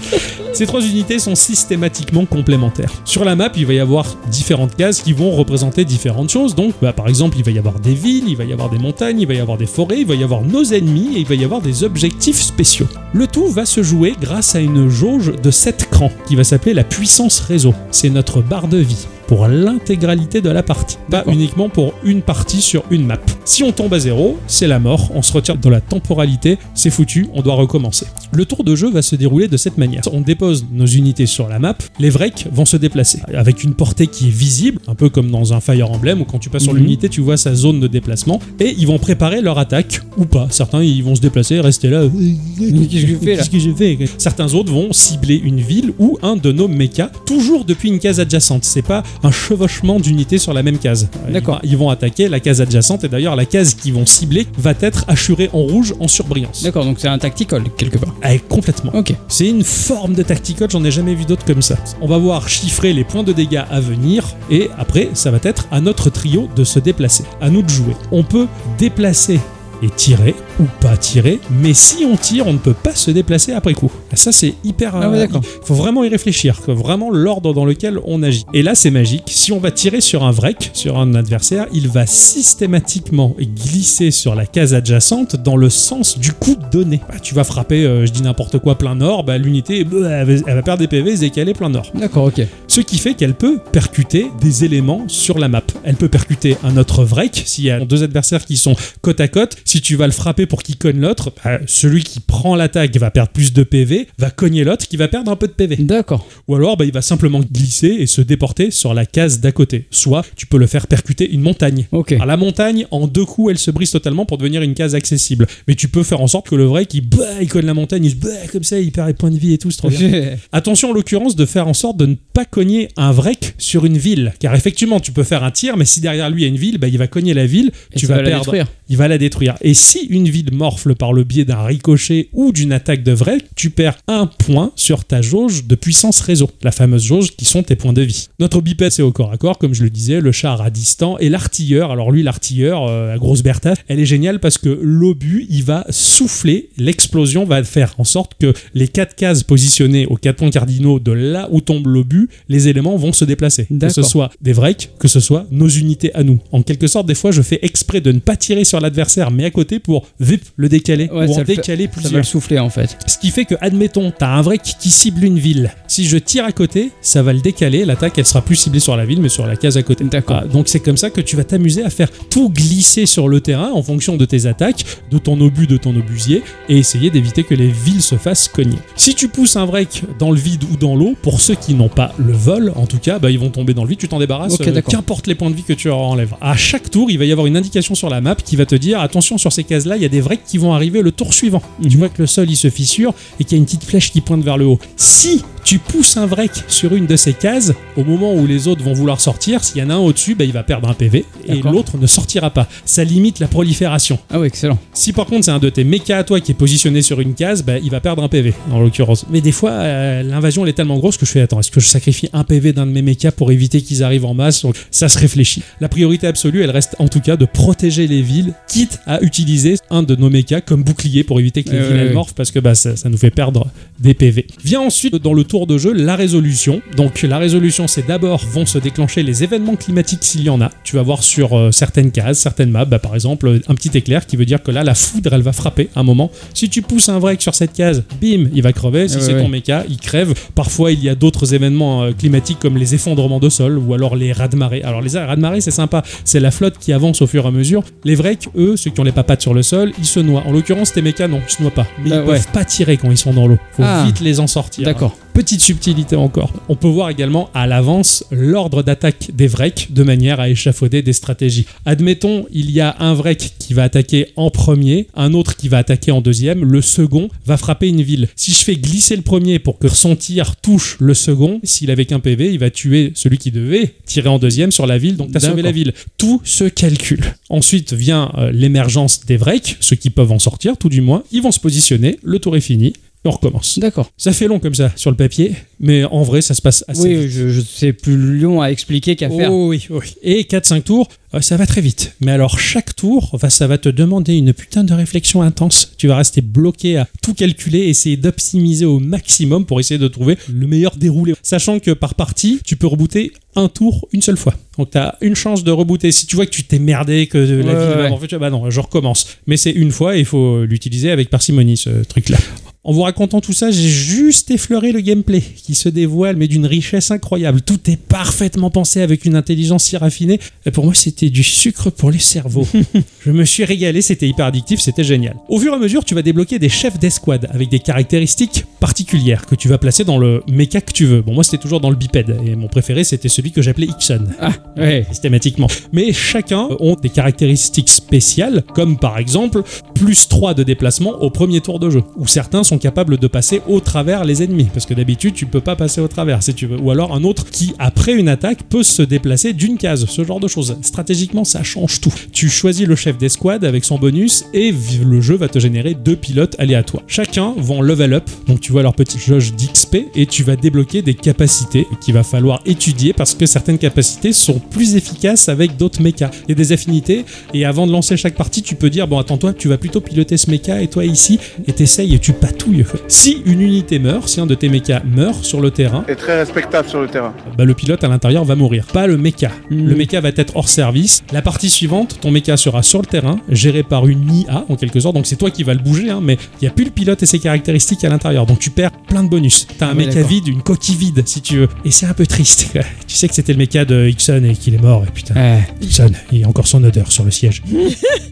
Ces trois unités sont systématiquement complémentaires. Sur la map, il va y avoir différentes cases qui vont représenter différentes choses. Donc, bah, par exemple, il va y avoir des villes, il va y avoir des montagnes, il va y avoir des forêts, il va y avoir nos ennemis et il va y avoir des objectifs spéciaux. Le tout va se jouer grâce à une jauge de 7 crans qui va s'appeler la puissance réseau. C'est notre barre de vie pour l'intégralité de la partie, pas uniquement pour une partie sur une map. Si on tombe à zéro, c'est la mort, on se retire dans la temporalité, c'est foutu, on doit recommencer. Le tour de jeu va se dérouler de cette manière. On dépose nos unités sur la map, les vrecs vont se déplacer avec une portée qui est visible, un peu comme dans un Fire Emblem où quand tu passes sur Mhm. l'unité, tu vois sa zone de déplacement et ils vont préparer leur attaque ou pas. Certains ils vont se déplacer, rester là. Qu'est-ce que fais là Qu'est-ce que j'ai fait Certains autres vont cibler une ville ou un de nos mechas, toujours depuis une case adjacente. C'est pas un chevauchement d'unités sur la même case. D'accord. Ils vont attaquer la case adjacente et d'ailleurs la case qu'ils vont cibler va être assurée en rouge en surbrillance. D'accord, donc c'est un tactical quelque part. Ah, complètement. Ok. C'est une forme de tactical, j'en ai jamais vu d'autres comme ça. On va voir chiffrer les points de dégâts à venir et après, ça va être à notre trio de se déplacer, à nous de jouer. On peut déplacer et tirer ou pas tirer, mais si on tire, on ne peut pas se déplacer après coup. Et Ça, c'est hyper. Ah ouais, d'accord. Il faut vraiment y réfléchir, vraiment l'ordre dans lequel on agit. Et là, c'est magique. Si on va tirer sur un vrec, sur un adversaire, il va systématiquement glisser sur la case adjacente dans le sens du coup donné. Bah, tu vas frapper, euh, je dis n'importe quoi, plein nord, bah, l'unité, bah, elle, va, perdre des PV se décaler plein nord. D'accord, ok. Ce qui fait qu'elle peut percuter des éléments sur la map. Elle peut percuter un autre vrec s'il y a deux adversaires qui sont côte à côte. Si tu vas le frapper pour qu'il cogne l'autre, bah, celui qui prend l'attaque va perdre plus de PV, va cogner l'autre qui va perdre un peu de PV. D'accord. Ou alors bah, il va simplement glisser et se déporter sur la case d'à côté. Soit tu peux le faire percuter une montagne. Ok. Alors, la montagne, en deux coups, elle se brise totalement pour devenir une case accessible. Mais tu peux faire en sorte que le vrai qui bah, il cogne la montagne, il se bat comme ça, il perd les points de vie et tout, c'est trop bien. (laughs) Attention en l'occurrence de faire en sorte de ne pas cogner un vrec sur une ville. Car effectivement, tu peux faire un tir, mais si derrière lui il y a une ville, bah, il va cogner la ville, Et tu vas va la perdre. détruire. Il va la détruire. Et si une ville morfle par le biais d'un ricochet ou d'une attaque de vrec, tu perds un point sur ta jauge de puissance réseau. La fameuse jauge qui sont tes points de vie. Notre bipède, c'est au corps à corps, comme je le disais, le char à distant et l'artilleur. Alors lui, l'artilleur, euh, la grosse Bertha, elle est géniale parce que l'obus, il va souffler, l'explosion va faire en sorte que les quatre cases positionnées aux quatre points cardinaux de là où tombe l'obus, les éléments vont se déplacer. Que ce soit des vrecs, que ce soit nos unités à nous. En quelque sorte, des fois, je fais exprès de ne pas tirer sur l'adversaire, mais à côté pour vip le décaler Ouais, ou ça en décaler Ça va le souffler en fait. Ce qui fait que, admettons, t'as un vrec qui cible une ville. Si je tire à côté, ça va le décaler. L'attaque, elle sera plus ciblée sur la ville, mais sur la case à côté. D'accord. Ah, donc c'est comme ça que tu vas t'amuser à faire tout glisser sur le terrain en fonction de tes attaques, de ton obus, de ton obusier, et essayer d'éviter que les villes se fassent cogner. Si tu pousses un vrec dans le vide ou dans l'eau, pour ceux qui n'ont pas le vol, en tout cas, bah, ils vont tomber dans le vide, tu t'en débarrasses, euh, qu'importe les points de vie que tu enlèves. À chaque tour, il va y avoir une indication sur la map qui va te dire attention sur ces cases-là, il y a des vrecs qui vont arriver le tour suivant. Tu vois que le sol il se fissure et qu'il y a une petite flèche qui pointe vers le haut. Si tu pousses un vrec sur une de ces cases, au moment où les autres vont vouloir sortir, s'il y en a un au-dessus, bah, il va perdre un PV et l'autre ne sortira pas. Ça limite la prolifération. Ah ouais, excellent. Si par contre c'est un de tes mechas à toi qui est positionné sur une case, bah, il va perdre un PV en l'occurrence. Mais des fois, euh, l'invasion elle est tellement grosse que je fais attends, est-ce que je sacrifie un PV d'un de mes mechas pour éviter qu'ils arrivent en masse? Donc ça se réfléchit. La priorité absolue, elle reste en tout cas de protéger les villes, quitte à utiliser un de nos mechas comme bouclier pour éviter que les villes morphent parce que bah, ça, ça nous fait perdre des PV. Vient ensuite dans le tour de jeu la résolution. Donc la résolution, c'est d'abord vont se déclencher les événements climatiques s'il y en a. Tu vas voir sur euh, certaines cases, certaines maps, bah, par exemple un petit éclair qui veut dire que là la foudre elle va frapper un moment. Si tu pousses un break sur cette case, bim, il va crever. Si Ouais, c'est ouais. ton méca, il crève. Parfois il y a d'autres événements euh, climatiques comme les effondrements de sol ou alors les raz de marée. Alors les raz de marée c'est sympa, c'est la flotte qui avance au fur et à mesure. Les Vrecs, eux, ceux qui ont les papates sur le sol, ils se noient. En l'occurrence, tes mécas, non, ils se noient pas. Mais Bah, ils ouais. peuvent pas tirer quand ils sont dans l'eau. Faut Ah. vite les en sortir. D'accord. Petite subtilité encore. On peut voir également à l'avance l'ordre d'attaque des Vrecs de manière à échafauder des stratégies. Admettons, il y a un Vrek qui va attaquer en premier, un autre qui va attaquer en deuxième, le second va frapper une ville. Si je fais glisser le premier pour que son tir touche le second, s'il avait qu'un PV, il va tuer celui qui devait tirer en deuxième sur la ville, donc t'as sauvé la ville. Tout se calcule. Ensuite vient euh, l'émergence des Vrecs, ceux qui peuvent en sortir, tout du moins. Ils vont se positionner, le tour est fini, on recommence. D'accord. Ça fait long comme ça sur le papier, mais en vrai, ça se passe assez Oui, vite. je, je c'est plus long à expliquer qu'à faire. Oh oui, oui. Et 4-5 tours, euh, ça va très vite. Mais alors, chaque tour, ça va te demander une putain de réflexion intense. Tu vas rester bloqué à tout calculer, essayer d'optimiser au maximum pour essayer de trouver le meilleur déroulé. Sachant que par partie, tu peux rebooter un tour une seule fois. Donc, tu as une chance de rebooter. Si tu vois que tu t'es merdé, que la Ouais, ville va ouais. en fait, tu vas, bah non, je recommence. Mais c'est une fois et il faut l'utiliser avec parcimonie, ce truc-là. En vous racontant tout ça, j'ai juste effleuré le gameplay qui se dévoile, mais d'une richesse incroyable. Tout est parfaitement pensé avec une intelligence si raffinée. Et pour moi, c'était du sucre pour les cerveaux. (laughs) Je me suis régalé, c'était hyper addictif, c'était génial. Au fur et à mesure, tu vas débloquer des chefs d'escouade avec des caractéristiques particulières que tu vas placer dans le méca que tu veux. Bon, moi, c'était toujours dans le bipède, et mon préféré, c'était celui que j'appelais Ixon Ah, ouais. systématiquement. Mais chacun ont des caractéristiques spéciales, comme par exemple plus 3 de déplacement au premier tour de jeu, où certains sont capables de passer au travers les ennemis, parce que d'habitude tu peux pas passer au travers si tu veux, ou alors un autre qui après une attaque peut se déplacer d'une case, ce genre de choses. Stratégiquement ça change tout. Tu choisis le chef d'escouade avec son bonus et le jeu va te générer deux pilotes aléatoires. Chacun vont level up, donc tu vois leur petite jauge d'XP et tu vas débloquer des capacités qu'il va falloir étudier parce que certaines capacités sont plus efficaces avec d'autres mechas. Il y a des affinités et avant de lancer chaque partie, tu peux dire bon attends toi tu vas plutôt piloter ce mecha et toi ici et t'essayes et tu patouilles. Si une unité meurt, si un de tes mechas meurt sur le terrain, est très respectable sur le terrain. bah, le pilote à l'intérieur va mourir, pas le mecha. Mhm. Le mecha va être hors service. La partie suivante, ton mecha sera sur le terrain, géré par une IA en quelque sorte. Donc c'est toi qui vas le bouger, hein, mais il n'y a plus le pilote et ses caractéristiques à l'intérieur. Donc tu perds plein de bonus. T'as un Ah ouais, mecha d'accord. vide, une coquille vide si tu veux. Et c'est un peu triste. (laughs) Tu sais que c'était le mecha de Ixon et qu'il est mort. Et putain, Ouais. Ixon, il y a encore son odeur sur le siège. (laughs)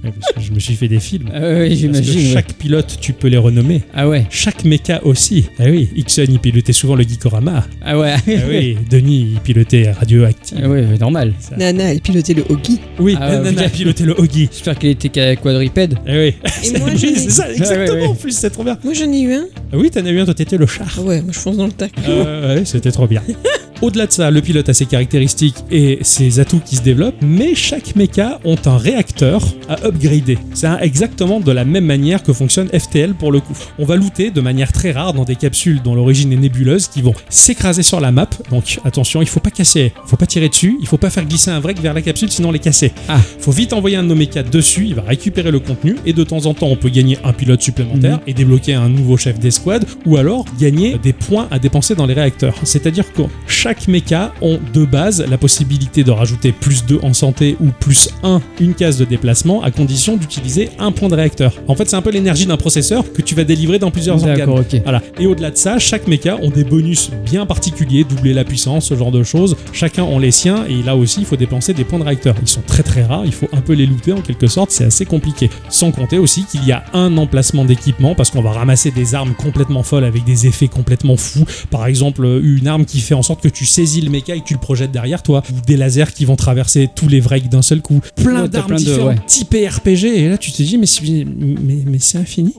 Ouais, parce que je me suis fait des films. Ah oui, Parce que chaque pilote, tu peux les renommer. Ah ouais. Chaque mecha aussi. Ah oui, Ixon, il pilotait souvent le Geekorama. Ah ouais. Ah oui, Denis, il pilotait Radioactive. Ah ouais, normal. Ça- Nana, elle pilotait le hockey. Oui, Ah, Nana ok. a piloté le Oggy. J'espère qu'il était qua- quadrupède. Eh oui. Et (laughs) moi, Oui, j'en ai- c'est ça, exactement. ouais, ouais. En plus, c'est trop bien. Moi, j'en ai eu un. Ah oui, t'en as eu un, toi, t'étais le char. Ah ouais, moi, je fonce dans le tac. Euh, ouais, c'était trop bien. (laughs) Au-delà de ça, le pilote a ses caractéristiques et ses atouts qui se développent, mais chaque mecha ont un réacteur à upgrader. C'est exactement de la même manière que fonctionne FTL pour le coup. On va looter de manière très rare dans des capsules dont l'origine est nébuleuse qui vont s'écraser sur la map. Donc attention, il faut pas casser, il faut pas tirer dessus, il faut pas faire glisser un break vers la capsule sinon on les casser. Ah. Faut vite envoyer un de nos mechas dessus, il va récupérer le contenu et de temps en temps on peut gagner un pilote supplémentaire et débloquer un nouveau chef d'escouade ou alors gagner des points à dépenser dans les réacteurs. C'est-à-dire que chaque mecha ont de base la possibilité de rajouter plus 2 en santé ou plus 1 une case de déplacement à condition d'utiliser un point de réacteur. En fait c'est un peu l'énergie d'un processeur que tu vas délivrer dans plusieurs organes. D'accord, ok. Voilà. Et au-delà de ça, chaque mecha ont des bonus bien particuliers, doubler la puissance, ce genre de choses. Chacun ont les siens et là aussi, il faut dépenser des points de réacteur. Ils sont très très rares, il faut un peu les looter en quelque sorte, c'est assez compliqué. Sans compter aussi qu'il y a un emplacement d'équipement parce qu'on va ramasser des armes complètement folles avec des effets complètement fous. Par exemple, une arme qui fait en sorte que tu saisis le mecha et tu le projettes derrière toi, ou des lasers qui vont traverser tous les breaks d'un seul coup. Plein Ouais, d'armes plein de- différentes, ouais. type RPG. Et là, tu te dis, mais, c'est- mais, mais c'est infini.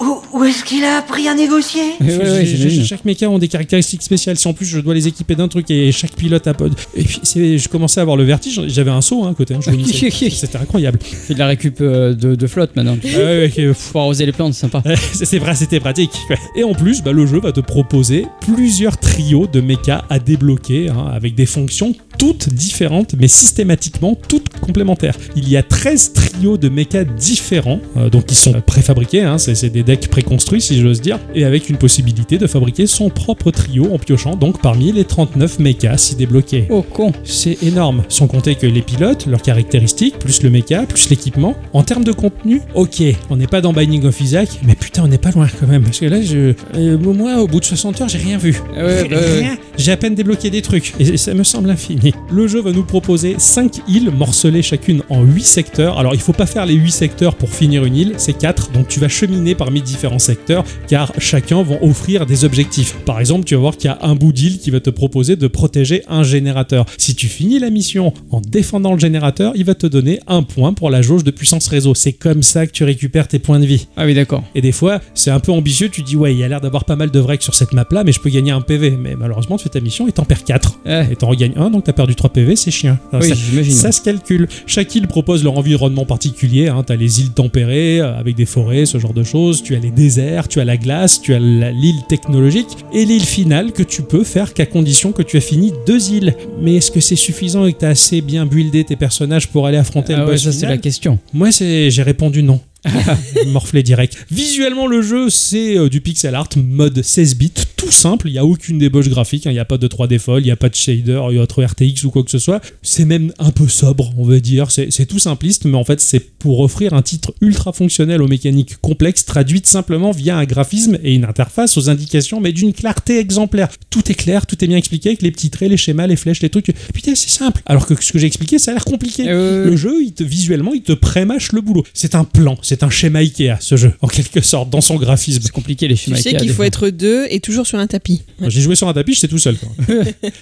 Où, où est-ce qu'il a appris à négocier Ouais, ouais, ouais, J'ai- j'imagine. chaque méca ont des caractéristiques spéciales. Si en plus je dois les équiper d'un truc et chaque pilote a pas. Et puis je commençais à avoir le vertige. J'avais un saut hein, à côté. hein. (laughs) C'était incroyable. Fais de la récup euh, de, de flotte maintenant. Ouais, ouais, Pour arroser les plantes, sympa. (laughs) c'est vrai, c'était pratique. Et en plus, bah, le jeu va te proposer plusieurs trios de mechas à débloquer hein, avec des fonctions toutes différentes, mais systématiquement toutes complémentaires. Il y a 13 trios de mechas différents, euh, donc qui sont préfabriqués, hein, c'est des decks préconstruits si j'ose dire, et avec une possibilité de fabriquer son propre trio en piochant donc parmi les 39 mechas si débloqués. Oh con. C'est énorme, sans compter que les pilotes, leurs caractéristiques, plus le mecha, plus l'équipement. En termes de contenu, ok, on n'est pas dans Binding of Isaac, mais putain, on n'est pas loin quand même. Parce que là, je, euh, moi, au bout de 60 heures, j'ai rien vu. Ah ouais, bah ouais. J'ai à peine débloqué des trucs, et ça me semble infini. Le jeu va nous proposer 5 îles morcelées chacune en 8 secteurs. Alors, il faut pas faire les 8 secteurs pour finir une île, c'est 4, donc tu vas cheminer parmi différents secteurs, car chacun vont offrir des objectifs. Par exemple, tu vas voir qu'il y a un bout d'île qui va te proposer de protéger un générateur. Si tu finis la mission en défendant le générateur, il va te donner un point pour la jauge de puissance réseau. C'est comme ça que tu récupères tes points de vie. Ah oui, d'accord. Et des fois, c'est un peu ambitieux, tu dis ouais, il y a l'air d'avoir pas mal de vrecs sur cette map là, mais je peux gagner un PV. Mais malheureusement, tu fais ta mission et t'en perds 4. Ouais. Et t'en regagnes un, donc t'as perdu 3 PV, c'est. Alors, Oui, ça, j'imagine. ça se calcule. Chaque île propose leur environnement particulier. Hein. Tu as les îles tempérées euh, avec des forêts, ce genre de choses. Tu as les déserts, tu as la glace, tu as la- l'île technologique et l'île finale que tu peux faire qu'à condition que tu as fini deux îles. Mais est-ce que c'est suffisant et que tu as assez bien buildé tes personnages pour aller affronter Ah le ouais, boss ça c'est la question. Moi, c'est j'ai répondu non. (laughs) Morflé direct. Visuellement, le jeu, c'est euh, du pixel art mode 16 bits, tout simple. Il n'y a aucune débauche graphique, hein. il n'y a pas de 3D folle, il n'y a pas de shader, il y a autre RTX ou quoi que ce soit. C'est même un peu sobre, on va dire. C'est tout simpliste, mais en fait, c'est pour offrir un titre ultra fonctionnel aux mécaniques complexes, traduites simplement via un graphisme et une interface aux indications, mais d'une clarté exemplaire. Tout est clair, tout est bien expliqué avec les petits traits, les schémas, les flèches, les trucs. Putain, c'est simple. Alors que ce que j'ai expliqué, ça a l'air compliqué. Euh, Le jeu, il te, visuellement, il te prémâche le boulot. C'est un plan, c'est un schéma Ikea, ce jeu, en quelque sorte, dans son graphisme. c'est compliqué les Tu schémas. sais Ikea, qu'il faut fois. être deux et toujours sur un tapis. J'ai joué sur un tapis, j'étais tout seul. quoi. (laughs)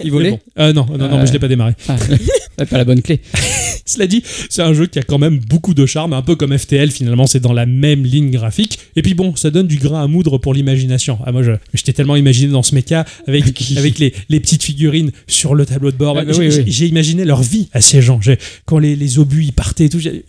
Il volait bon. Euh, non, non, non, mais je l'ai pas démarré. Ah, pas la bonne clé. (laughs) Cela dit, c'est un jeu qui a quand même beaucoup de charme, un peu comme FTL, finalement, c'est dans la même ligne graphique. Et puis bon, ça donne du grain à moudre pour l'imagination. Ah, moi, je- j'étais tellement imaginé dans ce mecha, avec, (laughs) avec les, les petites figurines sur le tableau de bord. Ah, bah J'ai- oui, oui. imaginé leur vie à ces gens. Quand les, les obus ils partaient et tout, j'ai-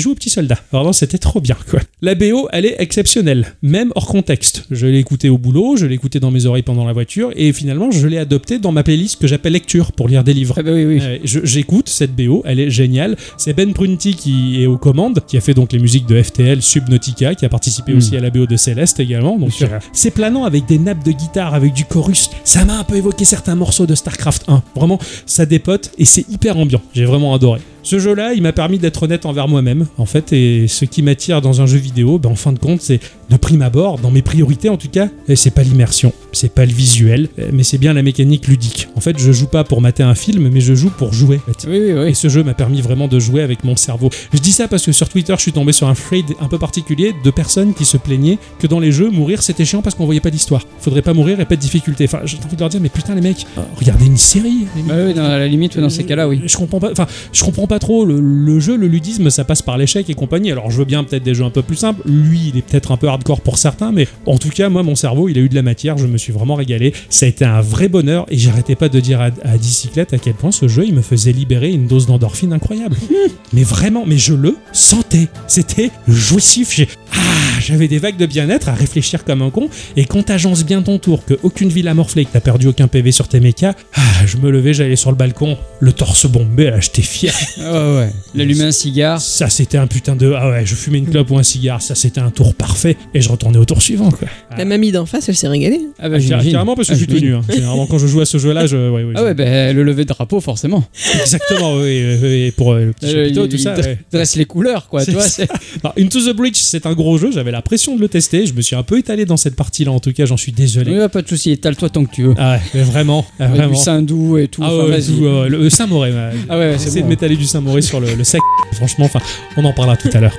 joué au petit soldat. Vraiment, c'était trop bien, quoi. La BO, elle est exceptionnelle, même hors contexte. Je l'ai écoutée au boulot, je l'ai écoutée dans mes oreilles pendant la voiture, et finalement, je l'ai adoptée dans ma playlist que j'appelle lecture pour lire des livres. Ah bah oui, oui. Euh, J'écoute cette BO, elle est géniale. C'est Ben Prunty qui est aux commandes, qui a fait donc les musiques de FTL, Subnautica, qui a participé Mm. aussi à la BO de Céleste également. Donc c'est planant avec des nappes de guitare, avec du chorus. Ça m'a un peu évoqué certains morceaux de StarCraft 1. Vraiment, ça dépote et c'est hyper ambiant. J'ai vraiment adoré. Ce jeu-là, il m'a permis d'être honnête envers moi-même, en fait, et ce qui m'attire dans un jeu vidéo, ben, en fin de compte, c'est de prime abord, dans mes priorités en tout cas, et c'est pas l'immersion, c'est pas le visuel, euh, mais c'est bien la mécanique ludique. En fait, je joue pas pour mater un film, mais je joue pour jouer. en fait. Oui, oui, oui. Et ce jeu m'a permis vraiment de jouer avec mon cerveau. Je dis ça parce que sur Twitter, je suis tombé sur un thread un peu particulier de personnes qui se plaignaient que dans les jeux, mourir c'était chiant parce qu'on voyait pas d'histoire. Faudrait pas mourir et pas de difficulté. Enfin, j'ai envie de leur dire, mais putain, les mecs, euh, regardez une série. les Bah oui, dans la limite, dans ces cas-là, oui. je comprends pas. Enfin, je comprends pas trop le, le jeu, le ludisme, ça passe par l'échec et compagnie. Alors, je veux bien peut-être des jeux un peu plus simples. Lui, il est peut-être un peu hardcore pour certains, mais en tout cas, moi, mon cerveau, il a eu de la matière. Je me suis vraiment régalé. Ça a été un vrai bonheur et j'arrêtais pas de dire à, à Dicyclette à quel point ce jeu, il me faisait libérer une dose d'endorphine incroyable. (laughs) mais vraiment, mais je le sentais. C'était jouissif. J'ai ah, j'avais des vagues de bien-être à réfléchir comme un con. Et quand t'agences bien ton tour, que aucune ville a morflé, que t'as perdu aucun PV sur tes mechas, ah, je me levais, j'allais sur le balcon, le torse bombé, là, j'étais fier. (laughs) Ah ouais. L'allumer un cigare. Ça, c'était un putain de. Ah ouais, je fumais une clope ou un cigare, ça, c'était un tour parfait. Et je retournais au tour suivant, quoi. La mamie d'en face, elle s'est régalée. Ah bah Ah, carrément parce que Ah, je suis j'imagine. tenu. Hein. Généralement, quand je joue à ce jeu-là, je. Ouais, ouais, Ah ouais, bah le lever de drapeau, forcément. Exactement, oui, oui, pour euh, le petit Euh, chapiteau, il- tout il ça. dresse les couleurs, quoi. Tu vois, Into the Breach, c'est un gros jeu, j'avais la pression de le tester. Je me suis un peu étalé dans cette partie-là, en tout cas, j'en suis désolé. Oui, pas de soucis, étale-toi tant que tu veux. Ah ouais, mais vraiment, ah, vraiment. du Saint-Doux et tout. Ah ouais, tout, euh, le Saint-Moré. Ah ouais, J'essaie c'est de m'étaler du Saint-Moré sur le, le. Franchement, enfin, on en parlera tout à l'heure.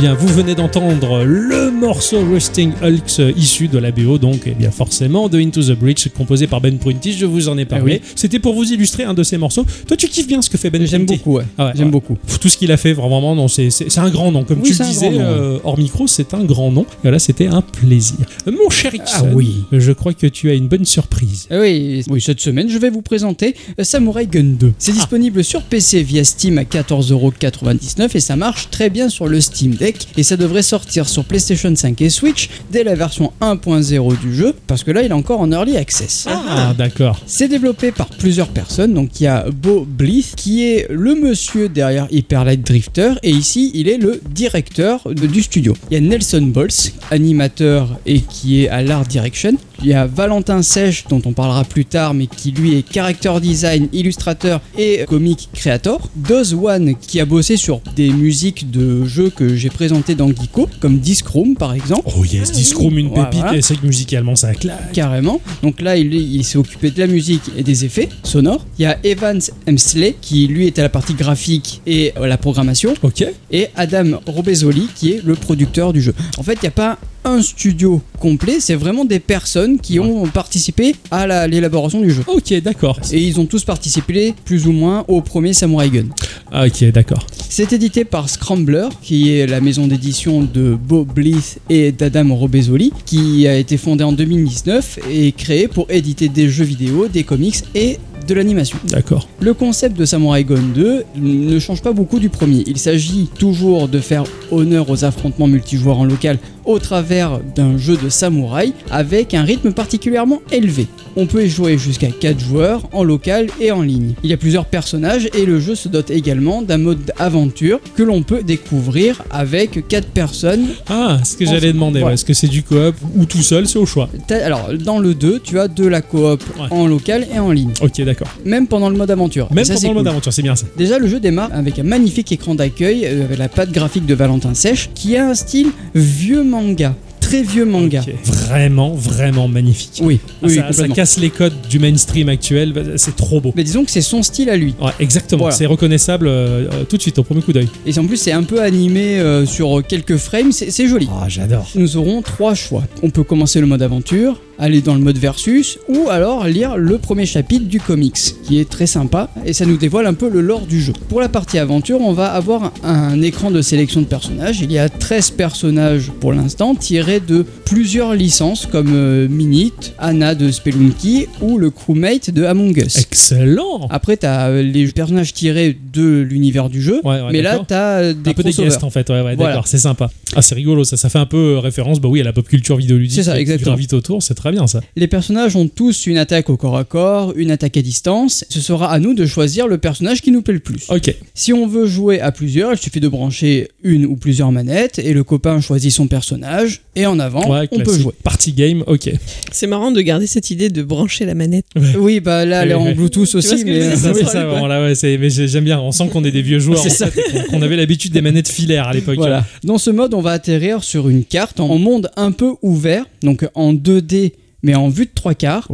Bien, vous venez d'entendre le morceau Rusting Hulks euh, issu de la BO, donc, eh bien, forcément, de Into the Breach, composé par Ben Prunty. Je vous en ai parlé. C'était pour vous illustrer un de ces morceaux. Toi, tu kiffes bien ce que fait Ben J'aime beaucoup, ouais. Ah ouais, J'aime ouais. beaucoup. Tout ce qu'il a fait, vraiment, non, c'est c'est- c'est un grand nom. Comme Oui, tu le disais, nom, euh, hors micro, c'est un grand nom. Et là, c'était un plaisir. Euh, Mon cher Ixon, Ah oui. je crois que tu as une bonne surprise. Ah Oui, oui, cette semaine, je vais vous présenter Samurai Gun 2. C'est disponible sur PC via Steam à 14,99€ et ça marche très bien sur le Steam Deck. Et ça devrait sortir sur PlayStation 5 et Switch dès la version 1.0 du jeu, parce que là, il est encore en early access. Ah, d'accord. C'est développé par plusieurs personnes, donc il y a Bo Blith qui est le monsieur derrière Hyper Light Drifter et ici il est le directeur de- du studio. Il y a Nelson Bols, animateur et qui est à l'art direction. Il y a Valentin Sèche dont on parlera plus tard mais qui lui est character design, illustrateur et comic creator. Doz One qui a bossé sur des musiques de jeux que j'ai présenté dans Geeko comme Disc Room par exemple. Oh yes, Discroom, une pépite. voilà. Et c'est que musicalement, ça claque. Carrément. Donc là, il s'est occupé de la musique et des effets sonores. Il y a Evans Hemsley qui lui est à la partie graphique et euh, la programmation. Ok. Et Adam Robezoli qui est le producteur du jeu. En fait, il n'y a pas un studio complet, c'est vraiment des personnes qui ont participé à la- l'élaboration du jeu. Ok, d'accord. Et ils ont tous participé plus ou moins au premier Samurai Gun. Ah, ok, d'accord. C'est édité par Scrambler, qui est la maison d'édition de Bo Blith et d'Adam Robezoli, qui a été fondée en 2019 et créée pour éditer des jeux vidéo, des comics et de l'animation. D'accord. Le concept de Samurai Gun 2 ne change pas beaucoup du premier. Il s'agit toujours de faire honneur aux affrontements multijoueurs en local au travers d'un jeu de samouraï avec un rythme particulièrement élevé. On peut y jouer jusqu'à 4 joueurs en local et en ligne. Il y a plusieurs personnages et le jeu se dote également d'un mode aventure que l'on peut découvrir avec 4 personnes. Ah, ce que j'allais demander. voilà. Est-ce que c'est du coop ou tout seul C'est au choix. Alors dans le 2, tu as de la coop Ouais. en local et en ligne, Ok, d'accord. même pendant le mode aventure. Même ça, pendant le mode cool. aventure, c'est bien ça. Déjà, le jeu démarre avec un magnifique écran d'accueil euh, avec la patte graphique de Valentin Sèche qui a un style vieux manga. Très vieux manga. Vraiment, vraiment magnifique. Oui, Ah, oui, ça, casse les codes du mainstream actuel. bah, C'est trop beau. Mais disons que c'est son style à lui. Ouais, exactement. Voilà. C'est reconnaissable euh, euh, tout de suite au premier coup d'œil. Et en plus, c'est un peu animé euh, sur quelques frames, c'est c'est joli. Ah, j'adore. Nous aurons trois choix. On peut commencer le mode aventure, aller dans le mode versus, ou alors lire le premier chapitre du comics, qui est très sympa, et ça nous dévoile un peu le lore du jeu. Pour la partie aventure, on va avoir un écran de sélection de personnages. Il y a 13 personnages pour l'instant, tirés de plusieurs licences, comme euh, Minute, Anna de Spelunky, ou le crewmate de Among Us. Excellent. Après, t'as euh, les personnages tirés de l'univers du jeu, Ouais, ouais, mais là, d'accord. t'as euh, des un peu des guests en fait, ouais, ouais, Voilà. d'accord, c'est sympa. Ah, c'est rigolo, ça, ça fait un peu référence, bah oui, à la pop culture vidéoludique. C'est ça, exactement. autour, c'est très bien ça. Les personnages ont tous une attaque au corps à corps, une attaque à distance. Ce sera à nous de choisir le personnage qui nous plaît le plus. Ok, Si on veut jouer à plusieurs, il suffit de brancher une ou plusieurs manettes et le copain choisit son personnage et en avant, ouais, on peut jouer. Party game, ok. C'est marrant de garder cette idée de brancher la manette. Oui, bah là, elle est en. Bluetooth aussi, mais ça, (laughs) oui, c'est ça, ça, ouais. bon, là, ouais, c'est- mais j'ai- j'aime bien, on sent qu'on est des vieux joueurs, (laughs) C'est ça. qu'on avait l'habitude des manettes filaires à l'époque. Voilà. Dans ce mode, on va atterrir sur une carte en monde un peu ouvert, donc en 2D mais en vue de trois quarts,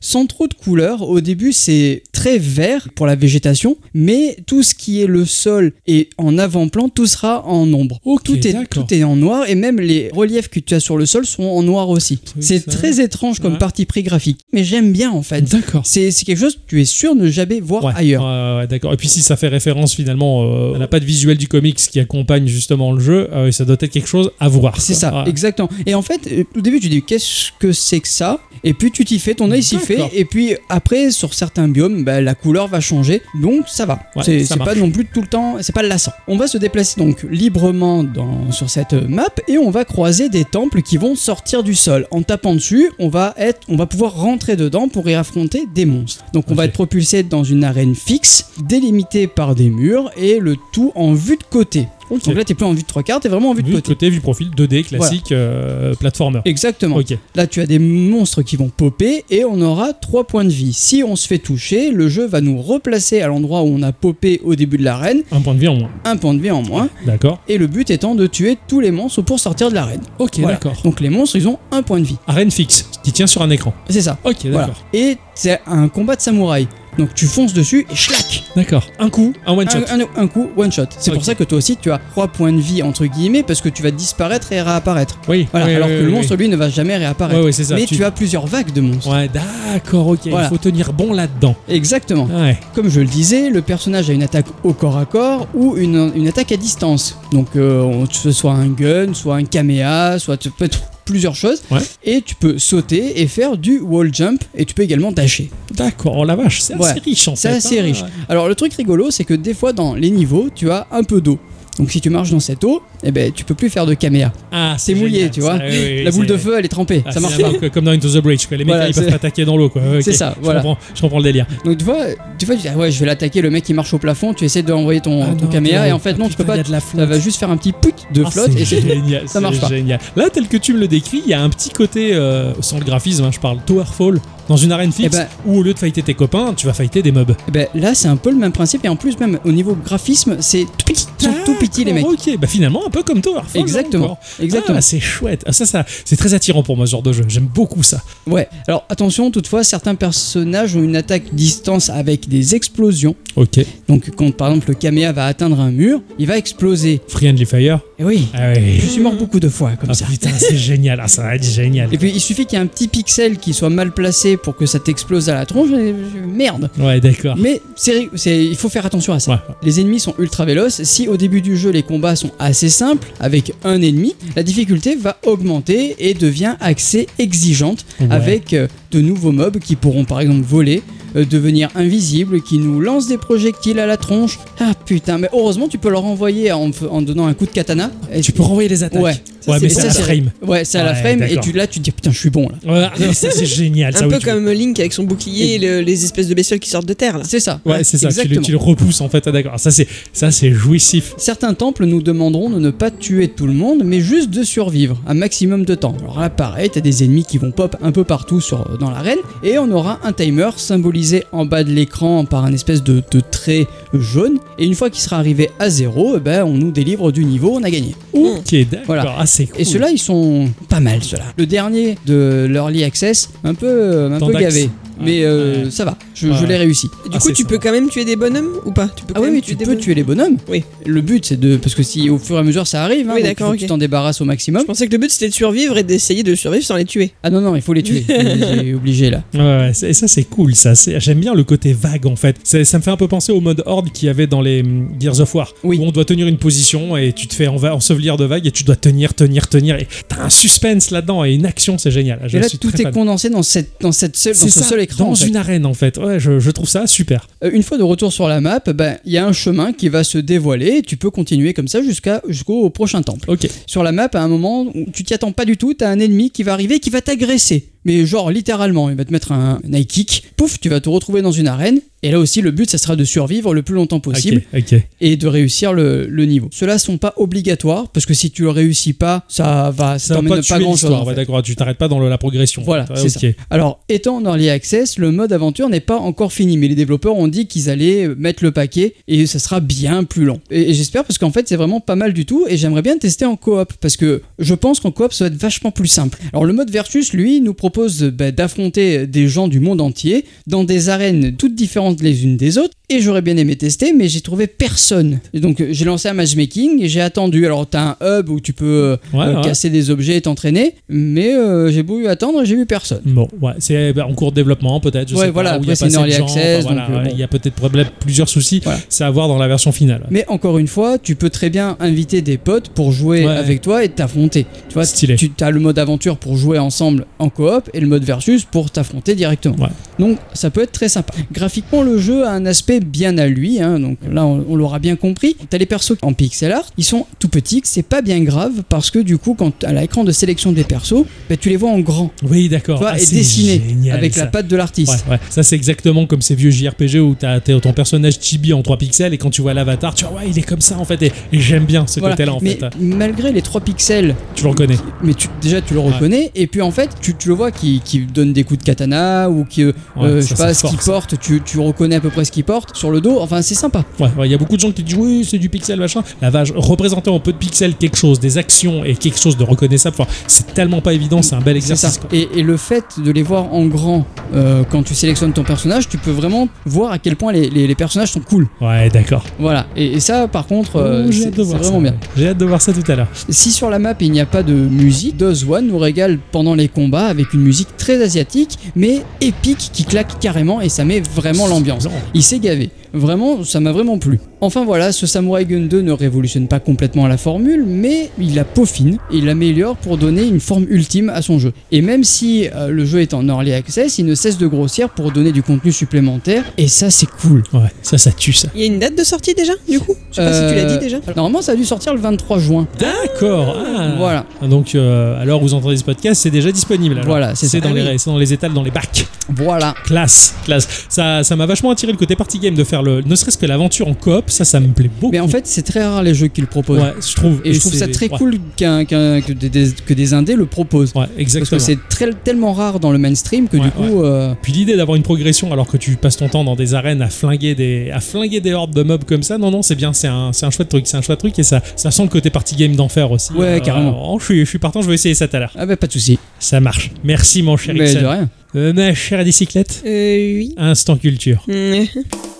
sans trop de couleurs. Au début, c'est très vert pour la végétation, mais tout ce qui est le sol et en avant-plan, tout sera en ombre. Tout, est, tout est en noir et même les reliefs que tu as sur le sol sont en noir aussi. C'est très étrange comme Ouais. parti pris graphique, mais j'aime bien en fait. D'accord. C'est quelque chose que tu es sûr de ne jamais voir Ouais, ailleurs. d'accord. Et puis si ça fait référence finalement euh, à la patte visuelle du comics qui accompagne justement le jeu, euh, ça doit être quelque chose à voir. C'est ça, Ouais. exactement. Et en fait, euh, au début, tu dis qu'est-ce que c'est que ça? Et puis tu t'y fais, ton œil s'y fait. Et puis après, sur certains biomes, bah, la couleur va changer. Donc ça va. Ouais, c'est pas non plus tout le temps, c'est pas lassant. On va se déplacer donc librement dans, sur cette map et on va croiser des temples qui vont sortir du sol. En tapant dessus, on va, être, on va pouvoir rentrer dedans pour y affronter des monstres. Donc on va être propulsé dans une arène fixe, délimitée par des murs et le tout en vue de côté. Ok. Donc là, t'es plus en vue de trois quarts, t'es vraiment en vue de Vue de côté. côté, vue profil, 2D classique, euh, platformer. Exactement. Là, tu as des monstres qui vont popper et on aura 3 points de vie. Si on se fait toucher, le jeu va nous replacer à l'endroit où on a popé au début de l'arène, Un point de vie en moins. un point de vie en moins. D'accord. Et le but étant de tuer tous les monstres pour sortir de l'arène. Ok, Voilà. d'accord. Donc les monstres, ils ont un point de vie. Arène fixe qui tient sur un écran. C'est ça. Ok, Voilà. d'accord. Et c'est un combat de samouraï. Donc tu fonces dessus et schlac D'accord. Un coup, un one shot. un, un- un coup, one shot. C'est pour ça que toi aussi tu as 3 points de vie entre guillemets parce que tu vas disparaître et réapparaître. Oui. Voilà, oui, alors oui, que le monstre lui ne va jamais réapparaître. Ça. Mais tu... as plusieurs vagues de monstres. Ouais, d'accord, ok. Voilà. Il faut tenir bon là-dedans. Exactement. Ouais. Comme je le disais, le personnage a une attaque au corps à corps ou une, une attaque à distance. Donc, euh, on- soit un gun, soit un caméa, soit tu peux plusieurs choses. Ouais. Et tu peux sauter et faire du wall jump et tu peux également dasher. D'accord, oh la vache, c'est Ouais. assez riche en C'est fait. assez hein. riche. Alors, le truc rigolo, c'est que des fois dans les niveaux, tu as un peu d'eau. Donc, si tu marches dans cette eau, eh ben, tu peux plus faire de caméa. Ah, C'est mouillé, génial, tu ça. vois. Oui, oui, La boule de feu, elle est trempée. Ah, ça marche pas. Comme dans Into the Bridge, quoi. les mecs Voilà, ils peuvent pas attaquer dans l'eau. quoi. (laughs) C'est ça, Je voilà. comprends, je comprends le délire. Donc, tu vois, tu vois, tu dis, ah ouais, je vais l'attaquer, le mec qui marche au plafond, tu essaies d'envoyer ton, Ah ton non, caméa, et en fait, non, Ah, tu peux putain, pas. de la Ça va juste faire un petit pout de Ah, flotte c'est et c'est tout. génial, Ça marche pas. génial. Là, tel que tu me le décris, il y a un petit côté, euh, sans le graphisme, hein, je parle Towerfall, dans une arène fixe, ben- où au lieu de fighter tes copains, tu vas fighter des mobs. Eh ben, là, c'est un peu le même principe, et en plus, même au niveau graphisme, c'est tout petit. Sont tout petits, les mecs. Ok, bah finalement, un peu comme Towerfall. Exactement. encore. Exactement. Ah, c'est chouette. Ah, ça, ça, c'est très attirant pour moi, ce genre de jeu. J'aime beaucoup ça. Ouais. Alors, attention, toutefois, certains personnages ont une attaque distance avec des explosions. Ok. Donc, quand par exemple le caméa va atteindre un mur, il va exploser. Friendly Fire. Et oui. Ah oui. Je suis mort beaucoup de fois comme Ah, ça. putain, c'est génial. Ah, ça va être génial. Et puis il suffit qu'il y ait un petit pixel qui soit mal placé pour que ça t'explose à la tronche. et- Merde. Ouais, d'accord. Mais c'est, il faut faire attention à ça. Ouais. Les ennemis sont ultra véloces. Si au début du jeu les combats sont assez simples avec un ennemi, la difficulté va augmenter et devient assez exigeante Ouais. avec euh, de nouveaux mobs qui pourront par exemple voler, devenir invisibles, qui nous lancent des projectiles à la tronche. Ah putain, mais heureusement tu peux leur envoyer en, en donnant un coup de katana. Et Tu peux renvoyer les attaques. Ouais. Ouais, mais c'est à la frame. Ouais, c'est à la frame et tu, là tu te dis putain je suis bon là. Ouais, ah, ça c'est (laughs) génial. Un peu comme Link avec son bouclier et le- les espèces de bestioles qui sortent de terre. C'est ça. Ouais, c'est ça. Tu le, repousses en fait. Ah, d'accord. Ça c'est ça c'est jouissif. Certains temples nous demanderont de ne pas tuer tout le monde, mais juste de survivre un maximum de temps. Alors là, pareil, t'as des ennemis qui vont pop un peu partout sur, dans l'arène, et on aura un timer symbolisé en bas de l'écran par un espèce de, de trait jaune. Et une fois qu'il sera arrivé à zéro, eh ben, on nous délivre du niveau, on a gagné. Ok, d'accord. Voilà. Ah, c'est cool. Et ceux-là, ils sont pas mal, ceux-là. Le dernier de l'Early Access, un peu, un peu gavé. Mais euh, Ouais. ça va, je, Ouais. je l'ai réussi. Et du Ah, coup, c'est tu ça. peux quand même tuer des bonhommes ou pas? Tu peux Ah quand oui, même oui, tu des peux bonhommes? tuer les bonhommes. Oui. Le but, c'est de. Parce que si au fur et à mesure ça arrive, hein, Oui, donc d'accord, il faut que ok. tu t'en débarrasses au maximum. Je pensais que le but c'était de survivre et d'essayer de survivre sans les tuer. Ah non, non, il faut les tuer. (laughs) J'ai obligé là. Ouais, ouais, c'est- et ça c'est cool, ça. c'est- J'aime bien le côté vague en fait. Ça me fait un peu penser au mode horde qu'il y avait dans les hum, Gears of War, Oui. où on doit tenir une position et tu te fais enva- ensevelir de vagues et tu dois tenir, tenir, tenir. Et t'as un suspense là-dedans et une action, c'est génial. Je Et là, suis tout très est fan. condensé dans, cette, dans, cette seule, dans C'est ce ça, seul dans en fait. une arène en fait. Ouais, je, je trouve ça super. Euh, Une fois de retour sur la map, ben, il y a un chemin qui va se dévoiler et tu peux continuer comme ça jusqu'à jusqu'au prochain temple. Ok. Sur la map, à un moment où tu t'y attends pas du tout, t'as un ennemi qui va arriver et qui va t'agresser. Mais genre littéralement, il va te mettre un, un high kick, pouf, tu vas te retrouver dans une arène. Et là aussi, le but, ça sera de survivre le plus longtemps possible et de réussir le, le niveau. Ceux-là sont pas obligatoires parce que si tu le réussis pas, ça va, ça Ça va pas pas, tuer grand chose. l'histoire, ouais, d'accord. Tu t'arrêtes pas dans le- la progression. Voilà, Ouais, c'est ça. ok. Alors, étant en early access, le mode aventure n'est pas encore fini, mais les développeurs ont dit qu'ils allaient mettre le paquet et ça sera bien plus long. Et, et j'espère parce qu'en fait, c'est vraiment pas mal du tout et j'aimerais bien tester en coop parce que je pense qu'en coop, ça va être vachement plus simple. Alors, le mode versus, lui, nous propose bah, d'affronter des gens du monde entier dans des arènes toutes différentes les unes des autres et j'aurais bien aimé tester, mais j'ai trouvé personne. Et donc, euh, j'ai lancé un matchmaking et j'ai attendu. Alors, t'as un hub où tu peux euh, Ouais, euh, ouais. casser des objets et t'entraîner, mais euh, j'ai beau attendre j'ai vu personne. Bon, ouais, c'est bah, en cours de développement peut-être. je Ouais, sais voilà, où il y a après, c'est pas une de early access, enfin, voilà, euh, il y a peut-être problème- plusieurs soucis. Voilà. C'est à voir dans la version finale. Mais encore une fois, tu peux très bien inviter des potes pour jouer avec toi et t'affronter. Tu vois, Stylé. tu as le mode aventure pour jouer ensemble en coop et le mode versus pour t'affronter directement. Ouais. Donc ça peut être très sympa. Graphiquement, le jeu a un aspect bien à lui. hein, donc là, on, on l'aura bien compris. T'as les persos en pixel art, ils sont tout petits. C'est pas bien grave parce que du coup, quand à l'écran de sélection des persos, bah, tu les vois en grand. Oui, d'accord. Ah, et dessiné génial, avec ça. la patte de l'artiste. Ouais, ouais. Ça, c'est exactement comme ces vieux JRPG où t'as t'as ton personnage chibi en 3 pixels et quand tu vois l'avatar, tu vois, ouais, il est comme ça en fait. Et, et j'aime bien ce Voilà. côté-là en mais fait. malgré les 3 pixels Tu le reconnais. mais tu, déjà tu le reconnais et puis en fait tu, tu le vois qui, qui donne des coups de katana ou qui euh, Ouais, euh, je sais pas ce qu'il porte tu, tu reconnais à peu près ce qu'il porte sur le dos. Enfin, c'est sympa. Ouais, ouais, il y a beaucoup de gens qui disent oui, c'est du pixel, machin. La vache, représenter en peu de pixels quelque chose, des actions et quelque chose de reconnaissable, enfin, c'est tellement pas évident, c'est un bel exercice. Et, et le fait de les voir en grand euh, quand tu sélectionnes ton personnage, tu peux vraiment voir à quel point les, les- les personnages sont cool. Ouais, d'accord. Voilà. Et, et ça, par contre, euh, Oh, c'est vraiment ça. bien. J'ai hâte de voir ça tout à l'heure. Si sur la map il n'y a pas de musique, Doz One nous régale pendant les combats avec une musique très asiatique, mais épique qui claque carrément et ça met vraiment l'ambiance. Il s'est gavé. Vraiment, ça m'a vraiment plu. Enfin voilà, ce Samurai Gun 2 ne révolutionne pas complètement la formule, mais il la peaufine et il l'améliore pour donner une forme ultime à son jeu. Et même si euh, le jeu est en early access, il ne cesse de grossir pour donner du contenu supplémentaire, et ça c'est cool. Ouais, ça, ça tue ça. Il y a une date de sortie déjà, du coup? Je sais pas si tu l'as Euh, dit déjà. Normalement ça a dû sortir le 23 juin. D'accord. ah. Voilà. Donc, euh, à l'heure où vous entendez ce podcast, c'est déjà disponible. alors. Voilà, c'est dans, Ah les, oui. c'est dans les étals, dans les bacs. Voilà. Classe, classe. Ça, ça m'a vachement attiré le côté party game de faire le, ne serait-ce que l'aventure en coop. Ça, ça me plaît beaucoup. Mais en fait, c'est très rare les jeux qu'ils proposent. ouais, je trouve. Et je trouve ça très ouais. cool qu'un- qu'un- que, des, des- que des indés le proposent. Ouais, Parce exactement. que c'est très- tellement rare dans le mainstream que Ouais, du coup. euh, Puis l'idée d'avoir une progression alors que tu passes ton temps dans des arènes à flinguer des, à flinguer des hordes de mobs comme ça, non, non, c'est bien, c'est un, c'est un chouette truc, c'est un chouette truc et ça, ça sent le côté party game d'enfer aussi. Ouais, carrément. oh, je, suis, je suis partant, je vais essayer ça tout à l'heure. Ah bah pas de souci. Ça marche. Merci mon cher Mais Ixon. de rien. Euh, ma chère bicyclette, Euh, oui. instant culture. (laughs)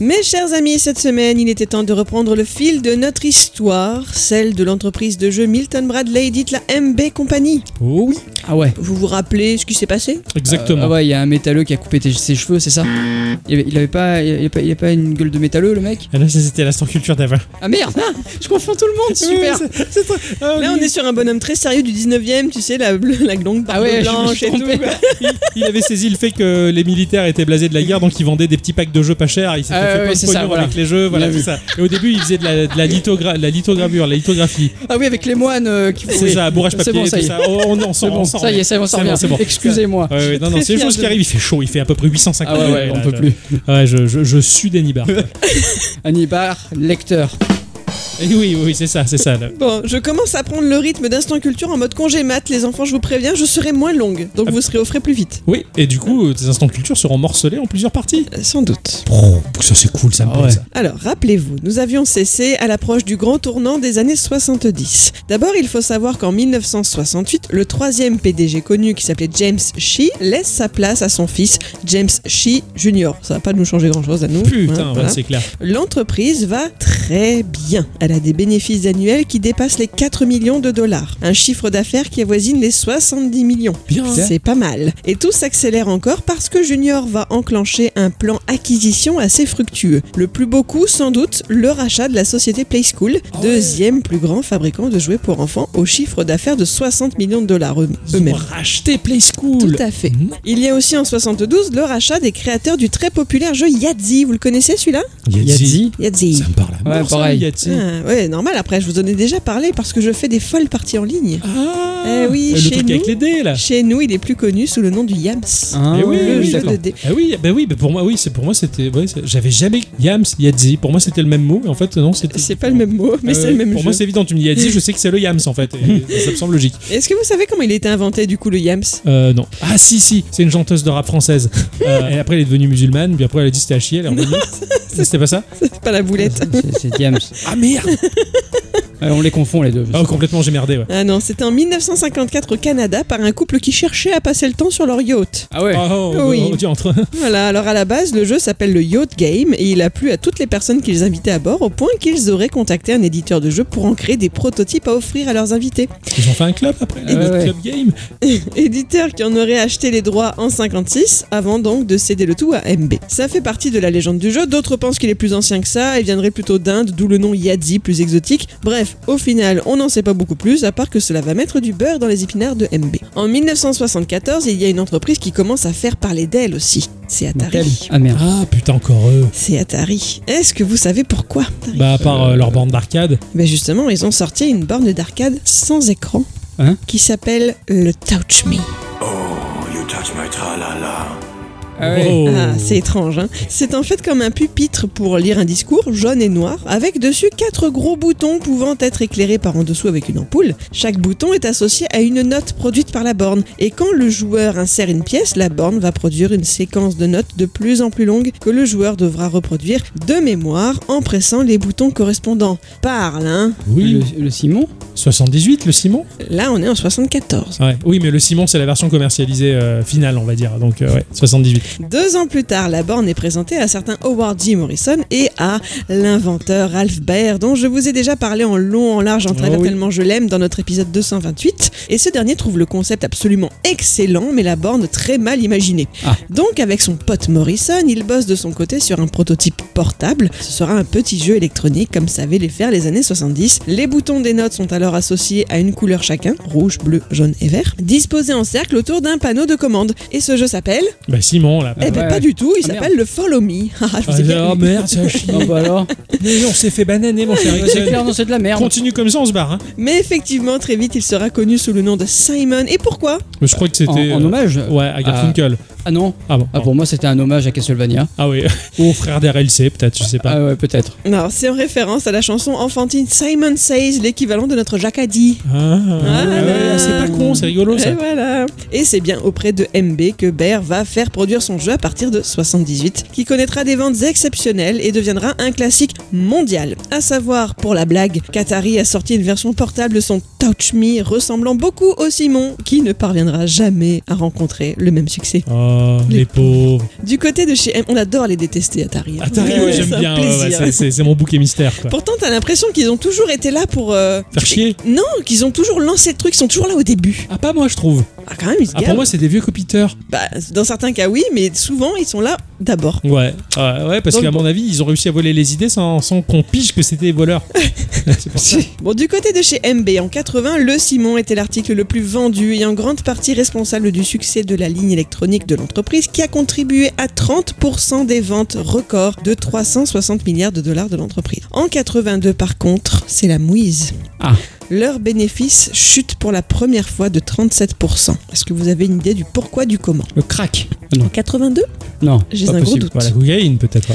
Mes chers amis, cette semaine, il était temps de reprendre le fil de notre histoire, celle de l'entreprise de jeux Milton Bradley, dite la MB Company. Oh oui, Ah ouais. Vous vous rappelez ce qui s'est passé? Exactement. Ah ouais, il y a un métalleux qui a coupé ses cheveux, c'est ça? Il avait, il avait pas, il avait pas, il avait pas une gueule de métalleux le mec? Ah là, c'était l'instant culture d'avant. Ah merde ah, Je confonds tout le monde, super ah, Là, on est sur un bonhomme très sérieux du 19e, tu sais, la, bleu- la longue barbe Ah ouais, blanche et tout. il, il avait saisi le fait que les militaires étaient blasés de la guerre, donc ils vendaient des petits packs de jeux pas chers. Il s'était fait plein de pognon voilà. avec les jeux, voilà, c'est ça. Et au début, il faisait de la, de la, lithogra- la lithogravure, la lithographie. Ah oui, avec les moines euh, qui C'est oui. ça, bourrage C'est papier, bon, ça tout y est. ça. Oh, on, s'en C'est bon, ça y est, ça, y est, on s'en C'est bon, revient. c'est bon. Excusez-moi. Ouais, ouais, non, non, (laughs) c'est les choses de qui arrivent. Il fait chaud, il fait à peu près 850 Ah ouais, ouais, on peut plus. Ouais, je, je, je suis quoi. (laughs) Anibar, lecteur. Et oui, oui, c'est ça, c'est ça. là. Bon, je commence à prendre le rythme d'Instant Culture en mode congé mat, les enfants, je vous préviens, je serai moins longue, donc vous serez au frais plus vite. Oui, et du coup, tes instants culture seront morcelés en plusieurs parties. Euh, Sans doute. Oh, ça c'est cool, ça me Ah plaît ouais. ça. Alors, rappelez-vous, nous avions cessé à l'approche du grand tournant des années 70. D'abord, il faut savoir qu'en 1968, le troisième PDG connu qui s'appelait James Shee laisse sa place à son fils James Shee Jr. Ça va pas nous changer grand-chose à nous. Putain, hein, ouais, c'est clair. L'entreprise va très bien. Elle a des bénéfices annuels qui dépassent les 4 millions de dollars. Un chiffre d'affaires qui avoisine les 70 millions. Bien. C'est pas mal. Et tout s'accélère encore parce que Junior va enclencher un plan acquisition assez fructueux. Le plus beau coup, sans doute, le rachat de la société Play School, deuxième plus grand fabricant de jouets pour enfants au chiffre d'affaires de 60 millions de dollars eux-mêmes. racheté Play School. Tout à fait. Mhm. Il y a aussi en 72 le rachat des créateurs du très populaire jeu Yahtzee. Vous le connaissez celui-là? Yahtzee. Yahtzee. Ça me parle à Ouais, mort, ça, pareil. Ah, ouais, normal. Après, je vous en ai déjà parlé parce que je fais des folles parties en ligne. Ah, Eh oui, le chez truc nous. avec les dés là. Chez nous, il est plus connu sous le nom du Yams. Ah, Eh oui, le oui, jeu de dés. Ah oui, bah oui, bah pour moi, oui, c'est pour moi c'était, ouais, j'avais jamais Yams, Yahtzee. Pour moi c'était le même mot, mais en fait non, c'était. C'est pas le même mot, mais Ah c'est le même Pour jeu. moi c'est évident, tu me dis Yahtzee, je sais que c'est le Yams en fait, et (laughs) ça me semble logique. Est-ce que vous savez comment il a été inventé du coup le Yams? Euh, non. Ah si si, c'est une chanteuse de rap française. (laughs) Euh, et après elle est devenue musulmane, puis après elle a dit c'était à chier, elle est revenue. (laughs) c'était pas ça? C'est pas la boulette. C'est- James. Ah merde Ouais, (laughs) on les confond les deux. Oh complètement j'ai merdé ouais. Ah non, c'était en 1954 au Canada par un couple qui cherchait à passer le temps sur leur yacht. Ah ouais. Oh, oh, oh, Oui. oh, entre. (laughs) Voilà, alors à la base, le jeu s'appelle le Yacht Game et il a plu à toutes les personnes qu'ils invitaient à bord au point qu'ils auraient contacté un éditeur de jeu pour en créer des prototypes à offrir à leurs invités. Ils ont fait un club après, Ouais, le ouais. club game. (laughs) Éditeur qui en aurait acheté les droits en 56 avant donc de céder le tout à MB. Ça fait partie de la légende du jeu, d'autres pensent qu'il est plus ancien que ça et viendrait plutôt d'Inde, d'où le nom Yadzi plus exotique. Bref, au final, on n'en sait pas beaucoup plus à part que cela va mettre du beurre dans les épinards de MB. En 1974, il y a une entreprise qui commence à faire parler d'elle aussi. C'est Atari. Ah merde. Ah putain encore eux. C'est Atari. Est-ce que vous savez pourquoi Atari Bah à part euh, leur bande d'arcade. Ben justement, ils ont sorti une borne d'arcade sans écran Hein? qui s'appelle le Touch Me. Oh, you touch my tra-la-la. Ah ouais. Oh. Ah, c'est étrange. Hein c'est en fait comme un pupitre pour lire un discours, jaune et noir, avec dessus quatre gros boutons pouvant être éclairés par en dessous avec une ampoule. Chaque bouton est associé à une note produite par la borne. Et quand le joueur insère une pièce, la borne va produire une séquence de notes de plus en plus longue que le joueur devra reproduire de mémoire en pressant les boutons correspondants. Parle, hein Oui, Le, le Simon? 78 le Simon? Là, on est en 74. ouais. Oui, mais le Simon, c'est la version commercialisée euh, finale, on va dire. Donc, euh, ouais, 78. Deux ans plus tard, la borne est présentée à certain Howard G. Morrison et à l'inventeur Ralph Baer, dont je vous ai déjà parlé en long, en large, en travers Oh oui. tellement je l'aime dans notre épisode 228. Et ce dernier trouve le concept absolument excellent, mais la borne très mal imaginée. Ah. Donc, avec son pote Morrison, il bosse de son côté sur un prototype portable. Ce sera un petit jeu électronique comme savaient les faire les années 70. Les boutons des notes sont alors associés à une couleur chacun, rouge, bleu, jaune et vert, disposés en cercle autour d'un panneau de commande. Et ce jeu s'appelle Bah, Simon, là. eh ben ouais. pas du tout, il Ah, s'appelle le Follow Me. (laughs) Ah, oh eu. merde, ça chie. Oh bah alors Mais on s'est fait bananer, mon cher C'est clair, non, c'est de la merde. Continue comme ça, on se barre. Hein. Mais effectivement, très vite, il sera connu sous le nom de Simon. Et pourquoi? Mais je crois que c'était. en euh, hommage Ouais, à Garfunkel. Ah non Ah bon. Ah, pour moi, c'était un hommage à Castlevania. Ah oui. Ou (laughs) au frère d'RLC, peut-être, je sais pas. Ah ouais, peut-être. Non, c'est en référence à la chanson enfantine Simon Says, l'équivalent de notre Jacadi. Ah, Ah, ouais, c'est pas con, c'est rigolo ça. Et voilà. Et c'est bien auprès de MB que Bear va faire produire son jeu à partir de 78, qui connaîtra des ventes exceptionnelles et deviendra un classique mondial. À savoir, pour la blague, qu'Atari a sorti une version portable de son Touch Me ressemblant beaucoup au Simon, qui ne parviendra jamais à rencontrer le même succès. Oh, les, Les pauvres. Du côté de chez M, on adore les détester Atari. hein. Atari, ouais, Ouais, j'aime bien. ouais, c'est- mon bouquet mystère, quoi. Pourtant, t'as l'impression qu'ils ont toujours été là pour. euh, Faire chier Non, qu'ils ont toujours lancé le truc, ils sont toujours là au début. Ah, pas moi, je trouve. Ah, quand même, ils se Ah, pour moi, c'est des vieux copiteurs. Bah, dans certains cas, oui, mais souvent, ils sont là d'abord. Ouais, ouais, ouais, parce qu'à mon avis, ils ont réussi à voler les idées sans, sans qu'on pige que c'était des voleurs. (laughs) Bon, du côté de chez MB, en 80, le Simon était l'article le plus vendu et en grande partie responsable du succès de la ligne électronique de l'entreprise qui a contribué à 30% des ventes records de 360 milliards de dollars de l'entreprise. En 82, par contre, c'est la mouise. Ah. Leurs bénéfices chutent pour la première fois de 37%. Est-ce que vous avez une idée du pourquoi du comment? Le crack. En 82 Non. J'ai pas un gros doute. Bah, la cocaïne, peut-être.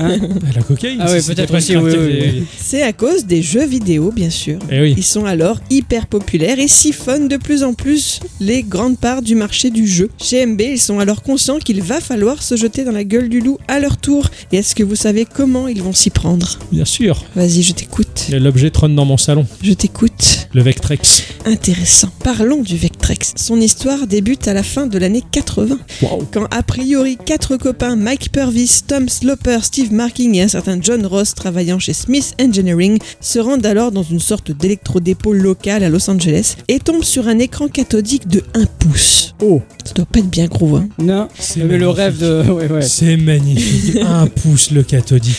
Hein (laughs) la cocaïne Ah ouais, peut-être aussi, oui, oui, oui. C'est à cause des jeux vidéo, bien sûr. Eh oui. Ils sont alors hyper populaires et siphonnent de plus en plus les grandes parts du marché du jeu. Chez MB, ils sont alors conscients qu'il va falloir se jeter dans la gueule du loup à leur tour. Et est-ce que vous savez comment ils vont s'y prendre? Bien sûr. Vas-y, je t'écoute. L'objet trône dans mon salon. Je t'écoute. Le Vectrex. Intéressant. Parlons du Vectrex. Son histoire débute à la fin de l'année 80. Waouh. Quand a priori quatre copains, Mike Purvis, Tom Sloper, Steve Marking et un certain John Ross travaillant chez Smith Engineering se rendent alors dans une sorte d'électrodépôt local à Los Angeles et tombent sur un écran cathodique de 1 pouce. Oh. Ça doit pas être bien gros, hein. Non. C'est le rêve de. Ouais, ouais. C'est magnifique. (laughs) Un pouce le cathodique.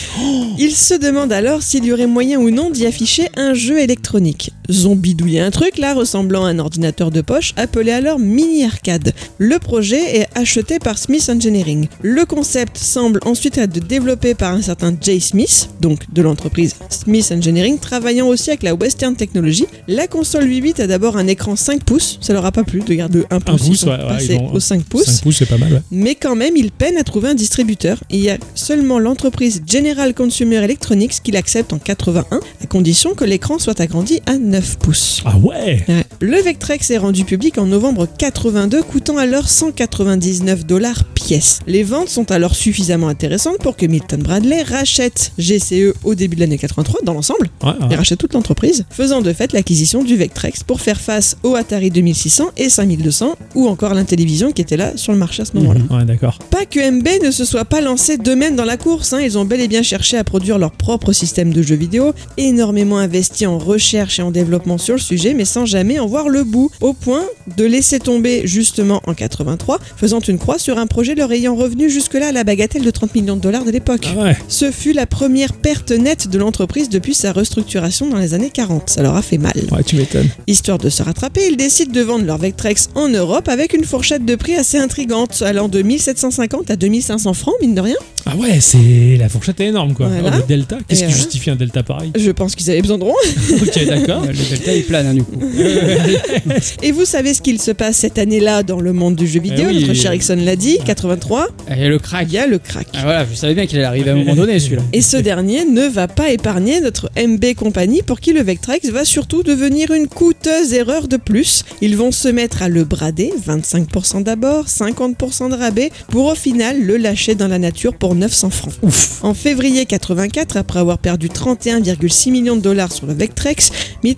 Il se demande alors s'il y aurait moyen ou non d'y afficher un jeu électronique. Zombidouiller un truc là ressemblant à un ordinateur de poche appelé alors Mini Arcade. Le projet est acheté par Smith Engineering. Le concept semble ensuite être développé par un certain Jay Smith, donc de l'entreprise Smith Engineering, travaillant aussi avec la Western Technology. La console 8 bits a d'abord un écran 5 pouces, ça leur a pas plu de garder le 1 pouce, ils pouce, sont ouais, ouais, passés ils ont- au 5 pouces. 5 pouces, c'est pas mal, ouais. Mais quand même, il peine à trouver un distributeur. Il y a seulement l'entreprise General Consumer Electronics qui l'accepte en 81, à condition que l'écran soit agrandi à 9 pouces. Ah ouais. Le Vectrex est rendu public en novembre 82, coûtant alors 199 dollars pièce. Les ventes sont alors suffisamment intéressantes pour que Milton Bradley rachète GCE au début de l'année 83 dans l'ensemble. Ouais, ouais. Il rachète toute l'entreprise, faisant de fait l'acquisition du Vectrex pour faire face au Atari 2600 et 5200, ou encore l'Intellivision qui était là sur le marché à ce moment-là. Ouais, d'accord. Pas que MB ne se soit pas lancé d'eux-mêmes dans la course, hein, ils ont bel et bien cherché à produire leur propre système de jeux vidéo, énormément investi en recherche et en développement sur le sujet, mais sans jamais en voir le bout, au point de laisser tomber justement en 83, faisant une croix sur un projet leur ayant revenu jusque-là à la bagatelle de 30 millions de dollars de l'époque. Ah ouais. Ce fut la première perte nette de l'entreprise depuis sa restructuration dans les années 40. Ça leur a fait mal. Ouais, tu m'étonnes. Histoire de se rattraper, ils décident de vendre leur Vectrex en Europe avec une fourchette de prix assez intrigante, allant de 1750 à 2500 francs, mine de rien. Ah ouais, c'est la fourchette est énorme quoi. Voilà. Oh, le delta, qu'est-ce qui euh, justifie un delta pareil? Je pense qu'ils avaient besoin de ronds. Ok, d'accord. (laughs) Le delta il plane hein, du coup. (laughs) Et vous savez ce qu'il se passe cette année-là dans le monde du jeu vidéo Eh oui. Notre cher Ixon l'a dit, 83, Et le crack. il y a le crack. Ah voilà, je savais bien qu'il allait arriver à un moment donné celui-là. Et ce dernier ne va pas épargner notre MB Company pour qui le Vectrex va surtout devenir une coûteuse erreur de plus. Ils vont se mettre à le brader, 25% d'abord, 50% de rabais, pour au final le lâcher dans la nature pour 900 francs. En février 84, après avoir perdu 31,6 millions de dollars sur le Vectrex,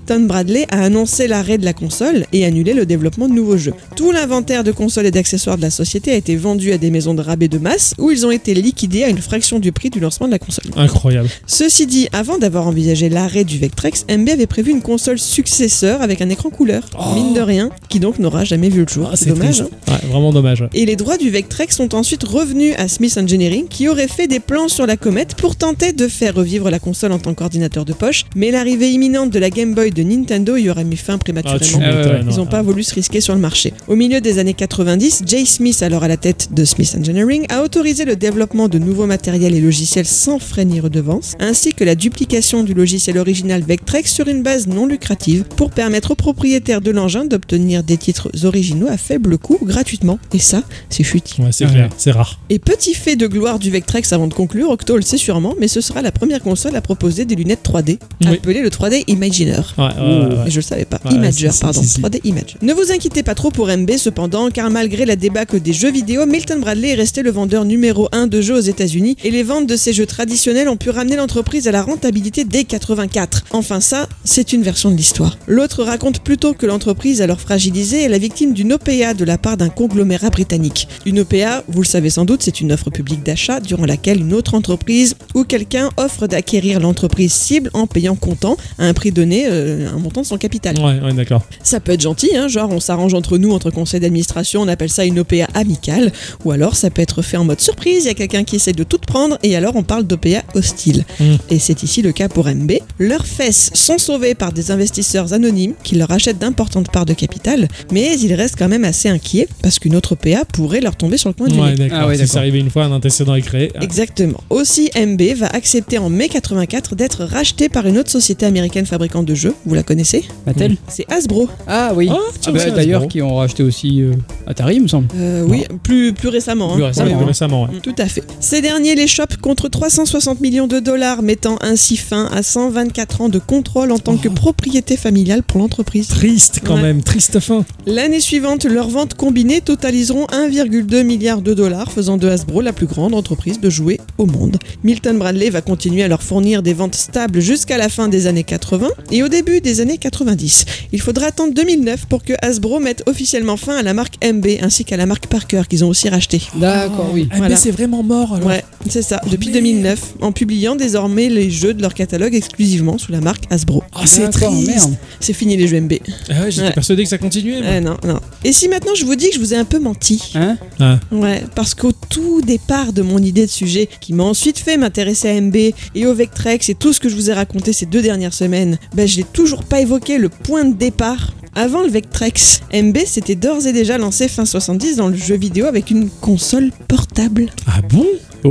Milton Bradley a annoncé l'arrêt de la console et annulé le développement de nouveaux jeux. Tout l'inventaire de consoles et d'accessoires de la société a été vendu à des maisons de rabais de masse où ils ont été liquidés à une fraction du prix du lancement de la console. Incroyable. Ceci dit, avant d'avoir envisagé l'arrêt du Vectrex, MB avait prévu une console successeur avec un écran couleur, mine de rien, qui donc n'aura jamais vu le jour. Oh. Ah, c'est dommage. hein. Ouais, vraiment dommage. ouais. Et les droits du Vectrex sont ensuite revenus à Smith Engineering, qui aurait fait des plans sur la comète pour tenter de faire revivre la console en tant qu'ordinateur de poche. Mais l'arrivée imminente de la Game Boy de Nintendo y aurait mis fin Ah, tu prématurément. Ah ouais, m'étonnes, Ils n'ont ouais. pas voulu se risquer sur le marché. Au milieu des années 90, Jay Smith, alors à la tête de Smith Engineering, a autorisé le développement de nouveaux matériels et logiciels sans frais ni redevances, ainsi que la duplication du logiciel original Vectrex sur une base non lucrative pour permettre aux propriétaires de l'engin d'obtenir des titres originaux à faible coût gratuitement. Et ça, c'est chutis. Ouais, c'est clair, c'est rare. Et petit fait de gloire du Vectrex avant de conclure, Octo le sait sûrement, mais ce sera la première console à proposer des lunettes 3D, Oui. appelées le 3D Imager. Ouais, ouais, ouais, ouais. Mais je le savais pas. Ouais, Imager, pardon. si, si. 3D Imager. Ne vous inquiétez pas trop pour MB cependant, car malgré la débâcle des jeux vidéo, Milton Bradley est resté le vendeur numéro 1 de jeux aux États-Unis et les ventes de ces jeux traditionnels ont pu ramener l'entreprise à la rentabilité dès 84. Enfin, ça, c'est une version de l'histoire. L'autre raconte plutôt que l'entreprise, alors fragilisée, est la victime d'une OPA de la part d'un conglomérat britannique. Une OPA, vous le savez sans doute, c'est une offre publique d'achat durant laquelle une autre entreprise ou quelqu'un offre d'acquérir l'entreprise cible en payant comptant à un prix donné, euh, un montant de son capital. Ouais, ouais, d'accord. Ça peut être gentil, hein, genre on s'arrange entre nous, entre conseils d'administration, on appelle ça une OPA amicale, ou alors ça peut être fait en mode surprise, il y a quelqu'un qui essaie de tout prendre, et alors on parle d'OPA hostile. Mm. Et c'est ici le cas pour MB. Leurs fesses sont sauvées par des investisseurs anonymes qui leur achètent d'importantes parts de capital, mais ils restent quand même assez inquiets parce qu'une autre OPA pourrait leur tomber sur le coin du Ouais, nez. d'accord. Ah ouais, si c'est arrivé une fois, un antécédent est créé. Ah, Exactement. Aussi, MB va accepter en mai 84 d'être racheté par une autre société américaine fabricante de jeux. Vous la connaissez Mattel C'est Hasbro. Ah oui. Ah, Ah bah, D'ailleurs, qui ont racheté aussi euh, Atari, il me semble. Euh, oui, plus, plus récemment. Plus hein. récemment, Ouais, plus récemment, ouais. Mm, Tout à fait. Ces derniers les chopent contre 360 millions de dollars, mettant ainsi fin à 124 ans de contrôle en tant que propriété familiale pour l'entreprise. Triste quand Ouais. même, triste fin. L'année suivante, leurs ventes combinées totaliseront 1,2 milliard de dollars, faisant de Hasbro la plus grande entreprise de jouets au monde. Milton Bradley va continuer à leur fournir des ventes stables jusqu'à la fin des années 80 et au début des années 90. Il faudra attendre 2009 pour que Hasbro mette officiellement fin à la marque MB ainsi qu'à la marque Parker qu'ils ont aussi racheté. D'accord, oui. Ah, Voilà. mais c'est vraiment mort alors. Ouais, c'est ça, depuis merde. 2009, en publiant désormais les jeux de leur catalogue exclusivement sous la marque Hasbro. Ah, c'est triste. merde. C'est fini les jeux MB. Ah ouais, j'étais Ouais. persuadé que ça continuait. moi. Eh non, non. Et si maintenant je vous dis que je vous ai un peu menti Hein Ah. Ouais, parce qu'au tout départ de mon idée de sujet, qui m'a ensuite fait m'intéresser à MB et au Vectrex et tout ce que je vous ai raconté ces deux dernières semaines, ben je n'ai toujours pas évoqué le point de départ. Avant le Vectrex, MB s'était d'ores et déjà lancé fin 70 dans le jeu vidéo avec une console portable. Ah bon?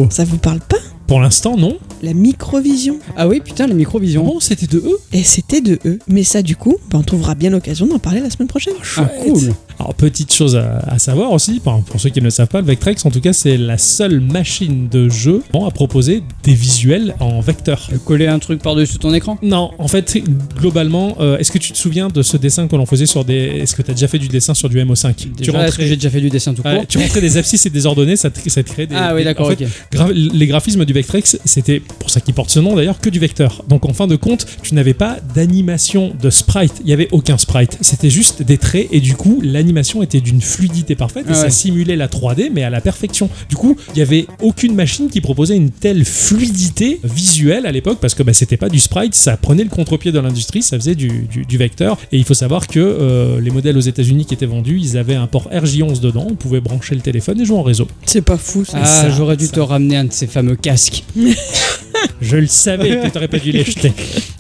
Ça vous parle pas? Pour l'instant, non. La Microvision. Ah oui, putain, la microvision. Bon, c'était de eux. Et c'était de eux. Mais ça, du coup, ben, on trouvera bien l'occasion d'en parler la semaine prochaine. Ah, cool. Alors, petite chose à, à savoir aussi, pour, pour ceux qui ne le savent pas, le Vectrex, en tout cas, c'est la seule machine de jeu à proposer des visuels en vecteur. Coller un truc par-dessus ton écran Non, en fait, globalement, euh, est-ce que tu te souviens de ce dessin que l'on faisait sur des. Est-ce que tu as déjà fait du dessin sur du MO5 tu Déjà, rentrais, j'ai déjà fait du dessin tout court tu rentrais des abscisses et des ordonnées, ça te, ça te créait des. Ah oui, d'accord, en fait, ok. gra- les graphismes du Vectrex, c'était, pour ça qu'il porte ce nom d'ailleurs, que du vecteur. Donc en fin de compte, tu n'avais pas d'animation de sprite. Il n'y avait aucun sprite. C'était juste des traits et du coup, l'animation était d'une fluidité parfaite et Ah ça simulait la 3D mais à la perfection. Du coup, il n'y avait aucune machine qui proposait une telle fluidité visuelle à l'époque parce que bah, c'était pas du sprite, ça prenait le contre-pied de l'industrie, ça faisait du, du- du vecteur. Et il faut savoir que euh, les modèles aux États-Unis qui étaient vendus, ils avaient un port RJ11 dedans, on pouvait brancher le téléphone et jouer en réseau. C'est pas fou, ça. Ah, j'aurais dû ça. te ramener un de ces fameux casques. (laughs) Je le savais que t'aurais pas dû les jeter.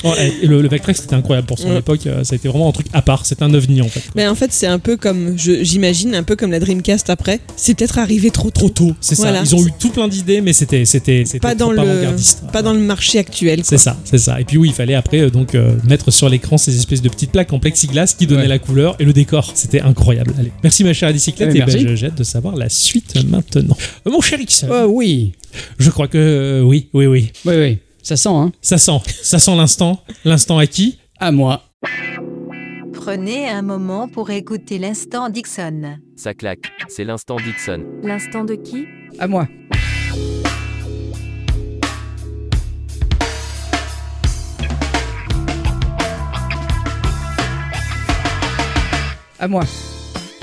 Oh, et le, le Vectrex, c'était incroyable pour son Ouais. époque. euh, Ça a été vraiment un truc à part. C'est un ovni en fait. Mais en fait, c'est un peu comme, j'imagine, un peu comme la Dreamcast après. C'est peut-être arrivé trop Trop tôt. tôt, c'est Voilà. ça. Ils ont eu tout plein d'idées, mais c'était c'était Pas dans, le, pas dans le marché actuel. C'est ça, c'est ça. Et puis oui, il fallait après euh, donc euh, mettre sur l'écran ces espèces de petites plaques en plexiglas qui donnaient Ouais. la couleur et le décor. C'était incroyable. Allez, merci ma chère bicyclette. Ouais, et ben, merci. j'ai hâte de savoir la suite maintenant. Euh, mon cher X, Oh oui, je crois que euh, oui, oui, oui. oui, oui, ça sent, hein. Ça sent, ça sent l'instant, l'instant acquis. À moi. Prenez un moment pour écouter l'instant Dixon. Ça claque, c'est l'instant Dixon. L'instant de qui? À moi. À moi.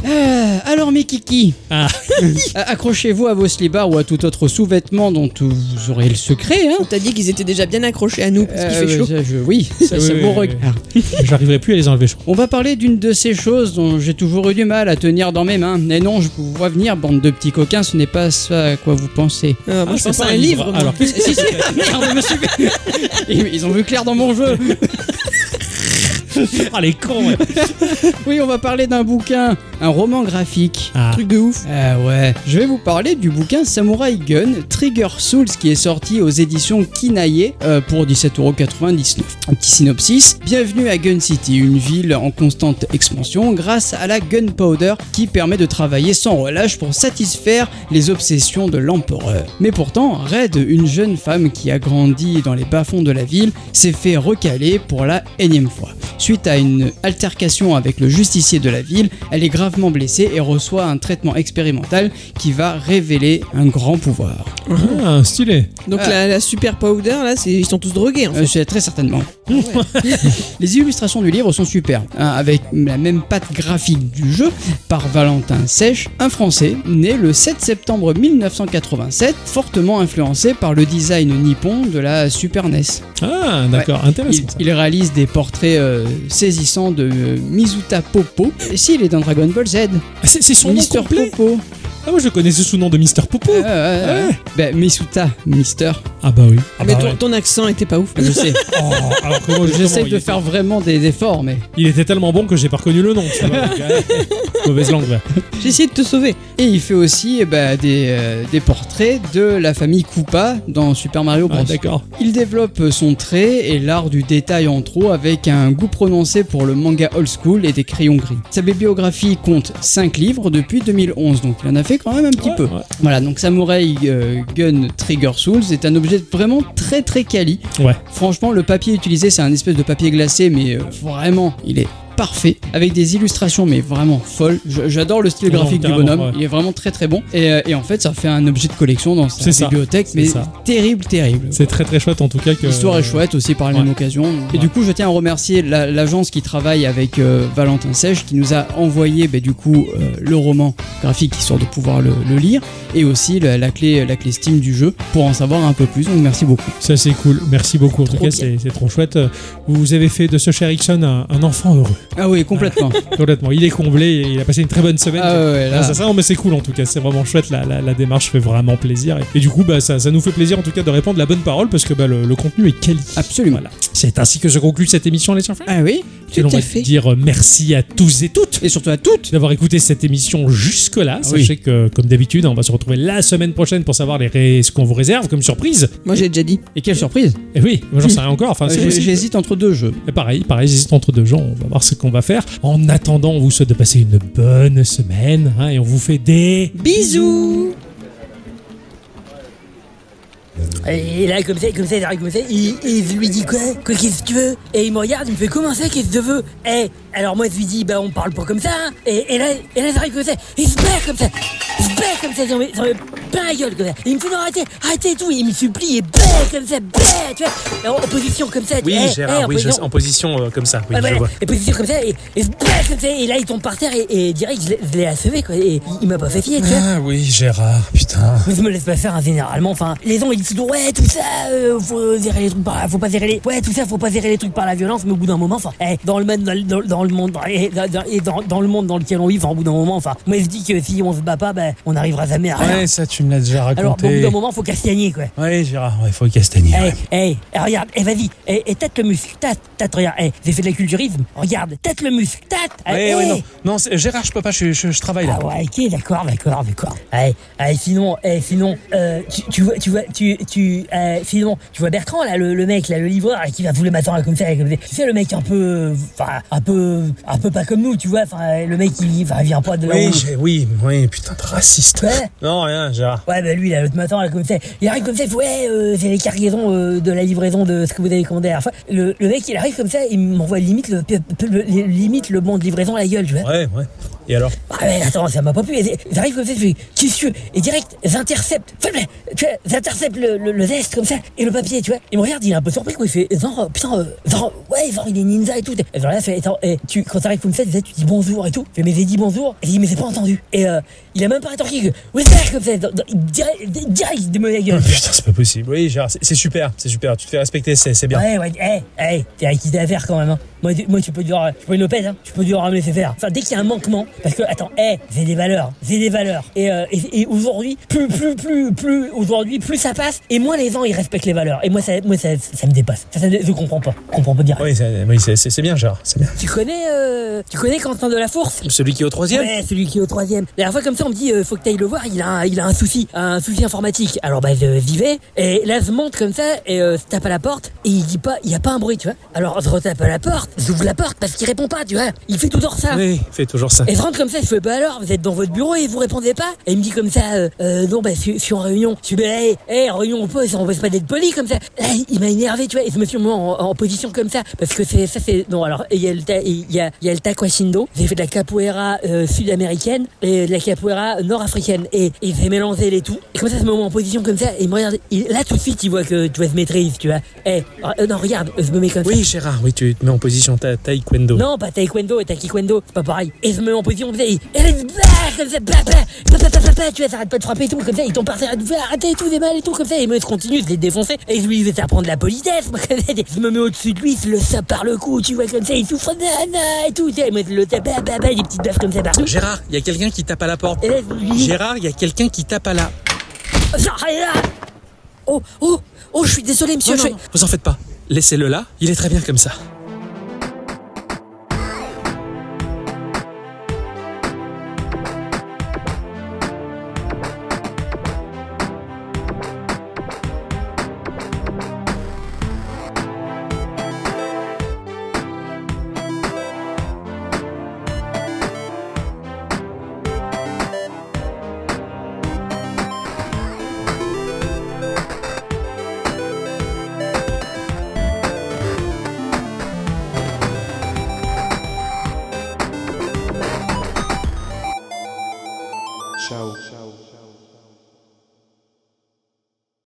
Euh, alors mes kikis, Ah, (laughs) euh, accrochez-vous à vos slibards ou à tout autre sous-vêtement dont vous aurez le secret. Hein. On t'a dit qu'ils étaient déjà bien accrochés à nous parce qu'il Euh, fait chaud. ça, je- oui, ça, Oui, ça oui, vous oui, regarde. j'arriverai plus à les enlever. je crois. On va parler d'une de ces choses dont j'ai toujours eu du mal à tenir dans mes mains. Et non, je vous vois venir, bande de petits coquins, ce n'est pas ça à quoi vous pensez. Euh, moi, Ah, je c'est pense pas à un livre. Alors, que si, c'est si, (laughs) merde, je me suis fait- (laughs) ils ont vu clair dans mon jeu. (laughs) Ah, les cons ouais. (laughs) Oui, on va parler d'un bouquin, un roman graphique. Ah, Truc de ouf. Ah ouais. Je vais vous parler du bouquin Samurai Gun Trigger Souls qui est sorti aux éditions Kinaye euh, pour 17,99€. Un petit synopsis. Bienvenue à Gun City, une ville en constante expansion grâce à la gunpowder qui permet de travailler sans relâche pour satisfaire les obsessions de l'empereur. Mais pourtant, Red, une jeune femme qui a grandi dans les bas-fonds de la ville, s'est fait recaler pour la énième fois. Suite à une altercation avec le justicier de la ville, elle est gravement blessée et reçoit un traitement expérimental qui va révéler un grand pouvoir. ah, stylé. Donc Ah. la, la super powder, là, ils sont tous drogués en fait. Euh, c'est très certainement. Les illustrations du livre sont superbes, hein, avec la même patte graphique du jeu par Valentin Sèche, un Français né le 7 septembre 1987, fortement influencé par le design nippon de la Super NES. Ah, d'accord, intéressant. Il, réalise des portraits euh, saisissants de euh, Mizuta Popo. Et s'il est dans Dragon Ball Z, Ah, c'est son nom Mister complet? Popo. Ah, moi je le connaissais sous le nom de Mister Popo. Euh, euh, bah, Misuta, Mister. Ah bah oui. Ah Mais bah ton, ouais. ton accent était pas ouf. Je sais. (laughs) Oh, alors que moi, justement, J'essaye il de était- faire vraiment des efforts, mais. Il était tellement bon que j'ai pas reconnu le nom. Tu vois, ouais. (laughs) Mauvaise langue. ouais. J'ai essayé de te sauver. Et il fait aussi eh ben, des, euh, des portraits de la famille Koopa dans Super Mario Bros. Ah, d'accord. il développe son trait et l'art du détail en trop avec un goût prononcé pour le manga old school et des crayons gris. Sa bibliographie compte 5 livres depuis 2011, donc il en a fait quand même un petit Ouais, peu. ouais. Voilà, donc Samurai euh, Gun Trigger Souls est un objet vraiment très très quali. Ouais. Franchement, le papier utilisé, c'est un espèce de papier glacé, mais euh, vraiment, il est parfait, avec des illustrations mais vraiment folles. J'adore le style Non, graphique du bonhomme, ouais. il est vraiment très très bon. Et, euh, et en fait, ça fait un objet de collection dans sa bibliothèque, c'est mais ça. terrible, terrible. C'est très très chouette en tout cas que. L'histoire est chouette aussi par la Ouais. même occasion. Et Ouais. du coup, je tiens à remercier la- l'agence qui travaille avec euh, Valentin Sèche qui nous a envoyé bah, du coup euh, le roman graphique histoire de pouvoir le, le lire et aussi la, la clé la clé Steam du jeu pour en savoir un peu plus. Donc merci beaucoup. Ça c'est cool. Merci beaucoup. En tout cas, c'est c'est trop chouette. Vous avez fait de ce cher Ixon un, un enfant heureux. Ah oui, complètement. (laughs) Complètement. Il est comblé. et Il a passé une très bonne semaine. ah ouais, là. Ah, ça, ça, non, mais c'est cool en tout cas, c'est vraiment chouette, la, la, la démarche fait vraiment plaisir. Et, et du coup, bah, ça, ça nous fait plaisir en tout cas de répondre la bonne parole parce que bah, le, le contenu est quali. Absolument. Voilà. C'est ainsi que je conclue cette émission, les enfants. Ah oui. Et Tout on à fait. dire euh, merci à tous et toutes Et surtout à toutes. d'avoir écouté cette émission jusque-là. Ah Sachez que, comme d'habitude, on va se retrouver la semaine prochaine pour savoir les ce qu'on vous réserve comme surprise. Moi j'ai déjà dit. Et quelle surprise. Et oui, moi j'en sais rien encore. Enfin, Euh. J'hésite entre deux jeux. Et pareil, pareil, j'hésite entre deux gens. On va voir ce qu'on va faire. En attendant, on vous souhaite de passer une bonne semaine hein, et on vous fait des Bisous. Et là, comme ça, comme ça, il comme ça, il, lui dit quoi? Quoi, qu'est-ce que tu veux Et il me regarde, il me fait comment ça, qu'est-ce que tu veux Eh, alors moi je lui dis, bah on parle pas comme ça, hein. et, et là, et là, ça arrive comme ça, il se bat comme ça, il se bat comme ça, ça me, ça me peint la gueule comme ça. Et il me fait non, arrêtez, arrêtez et tout, il me supplie, et bat comme ça, bat, tu vois, en, en position comme ça. Oui, eh, eh, Gérard, en oui, je- en position euh, comme ça. Oui, je voilà, vois. et position comme ça, et, et se bat comme ça, et là il tombe par terre, et, et direct, je l'ai- assommé, quoi, et il, m'a pas fait fier, tu vois. Ah oui, Gérard, putain. Je me laisse pas faire hein, généralement. Enfin, les gens ils disent ouais tout ça, euh, faut les trucs par, faut pas gérer les, ouais tout ça, faut pas gérer les trucs par la violence. Mais au bout d'un moment, enfin, eh, dans le monde, dans, le- dans- dans le monde, et dans, et dans- dans le monde dans lequel on vit, enfin, au bout d'un moment, enfin, moi je dis que si on se bat pas, ouais, on n'arrivera jamais à rien. Ouais, ça, tu me l'as déjà Alors, bon, au bout raconté. d'un moment, faut castagner, quoi. Ouais, Gérard, ouais, faut castagner. Eh, ouais. eh, eh, regarde, eh, vas-y, eh, eh, tâte le muscle, tâte, tâte, regarde, eh, j'ai fait de la culturisme, regarde, tâte le muscle, tâte, Ouais, ouais, non. Non, Gérard, je peux pas, je, je- je travaille là. Ah ouais, ok, d'accord, d'accord, d'accord. Eh, eh, sinon, eh, sinon, euh, tu, tu vois, tu vois, tu, tu, euh, sinon, tu vois Bertrand là, le, le mec là, le livreur qui va tous les matins là, comme ça, comme ça. tu sais le mec un peu, euh, enfin, un peu, un peu pas comme nous, tu vois, enfin, le mec enfin, vient pas de là Oui, j'ai- oui, oui, putain de raciste. Ouais. Non, rien, Gérard. Ouais, bah lui, là, l'autre matin, là, comme ça, il arrive comme ça, il fait, ouais, euh, c'est les cargaisons euh, de la livraison de ce que vous avez commandé la dernière fois. Le, le mec, il arrive comme ça, il m'envoie limite le, le- le- limite le bon de livraison à la gueule, tu vois. Ouais, ouais. Et alors Ah mais attends, ça m'a pas plu. Ils arrivent comme ça, je fais, qu'est-ce que Et direct, j'intercepte, enfin, mais, tu vois, j'intercepte le, le, le zeste comme ça, et le papier, tu vois. Il me regarde, il est un peu surpris, quoi. Il fait, genre, putain, euh, genre, ouais, genre, il est ninja et tout. Et genre là, fait, attends, et tu, quand t'arrives comme ça, tu dis bonjour et tout. Je fais, mais j'ai dit bonjour. Et il dit, mais c'est pas entendu. Et euh, il a même pas rétorqué que, ouais, c'est comme ça, dans- dans- direct, direct, il démonte la gueule. Oh, (laughs) Putain, c'est pas possible. Oui, Gérard, c'est super, c'est super. Tu te fais respecter, c'est bien. Ouais, ouais, hey, hey, t'es à qui t'es à faire quand même. Hein. Moi, tu- moi, tu peux dire, tu peux lopette, hein. Tu peux dire, me faire. Enfin, dès qu'il y a un manquement, parce que, attends, hey, j'ai des valeurs, j'ai des valeurs. Et, euh, et, et aujourd'hui, plus, plus, plus, plus, aujourd'hui, plus ça passe, et moins les gens, ils respectent les valeurs. Et moi, ça, moi, ça, ça me dépasse. Ça, ça, je comprends pas. Je comprends pas dire. Oui, c'est oui, c'est- c'est- c'est bien, Gérard, c'est bien. Tu connais, euh, tu connais Quentin de la Fource? Celui qui est au troisième? Ouais, celui qui est au troisième. La dernière fois, comme ça, on me dit, euh, faut que t'ailles le voir, il a, un, il a un souci, un souci informatique. Alors, bah, j'y vais, et là, je monte comme ça, et euh, je tape à la porte, et il dit pas, il y a pas un bruit, tu vois. Alors, je retape à la porte, j'ouvre la porte parce qu'il répond pas, tu vois. Il fait toujours ça. Oui, il fait toujours ça. Et je rentre comme ça, je fais, bah alors, vous êtes dans votre bureau et vous répondez pas Et il me dit comme ça, euh, euh, non, bah, je, suis- je suis en réunion. Je suis, bah, hey, hey, en réunion, on peut, on peut pas d'être poli comme ça. Là, il m'a énervé, tu vois, et je me suis mis en, en position comme ça. Parce que c'est, ça, c'est, non, alors, il y a le, ta- il y a, il y a le taekwondo. J'ai fait de la capoeira euh, sud-américaine et de la capoeira nord-africaine. Et, et j'ai mélangé les tout. Et comme ça, je me mets en position comme ça, et il me regarde. il- là, tout de suite, il voit que, tu vois, je maîtrise, tu vois. Eh, euh, non, regarde, je me mets comme ça. Oui, Gérard, oui, tu te mets en position ta taekwondo. Non, pas taekwondo, taekwondo, c'est pas pareil. Et je me mets en position comme ça, et bah, comme ça, tu vois, ça arrête pas de frapper et tout, comme ça, ils tombent par terre, ils disent, arrêtez et tout, des balles et tout, comme ça, et moi, je continue, je les défoncer, et je lui vais faire prendre la politesse, je me mets au-dessus de lui, je le sape par le cou, tu vois, comme ça, il souffre, nana, et tout, et moi, je le tape, bah, des petites baffes comme ça partout. Gérard, il y a quelqu'un qui tape à la porte. Là, je lui Gérard, il y a quelqu'un qui tape à la. Oh, oh, oh, je suis désolé, monsieur, Non, je non, fais- non, vous en faites pas. Laissez-le là, il est très bien comme ça.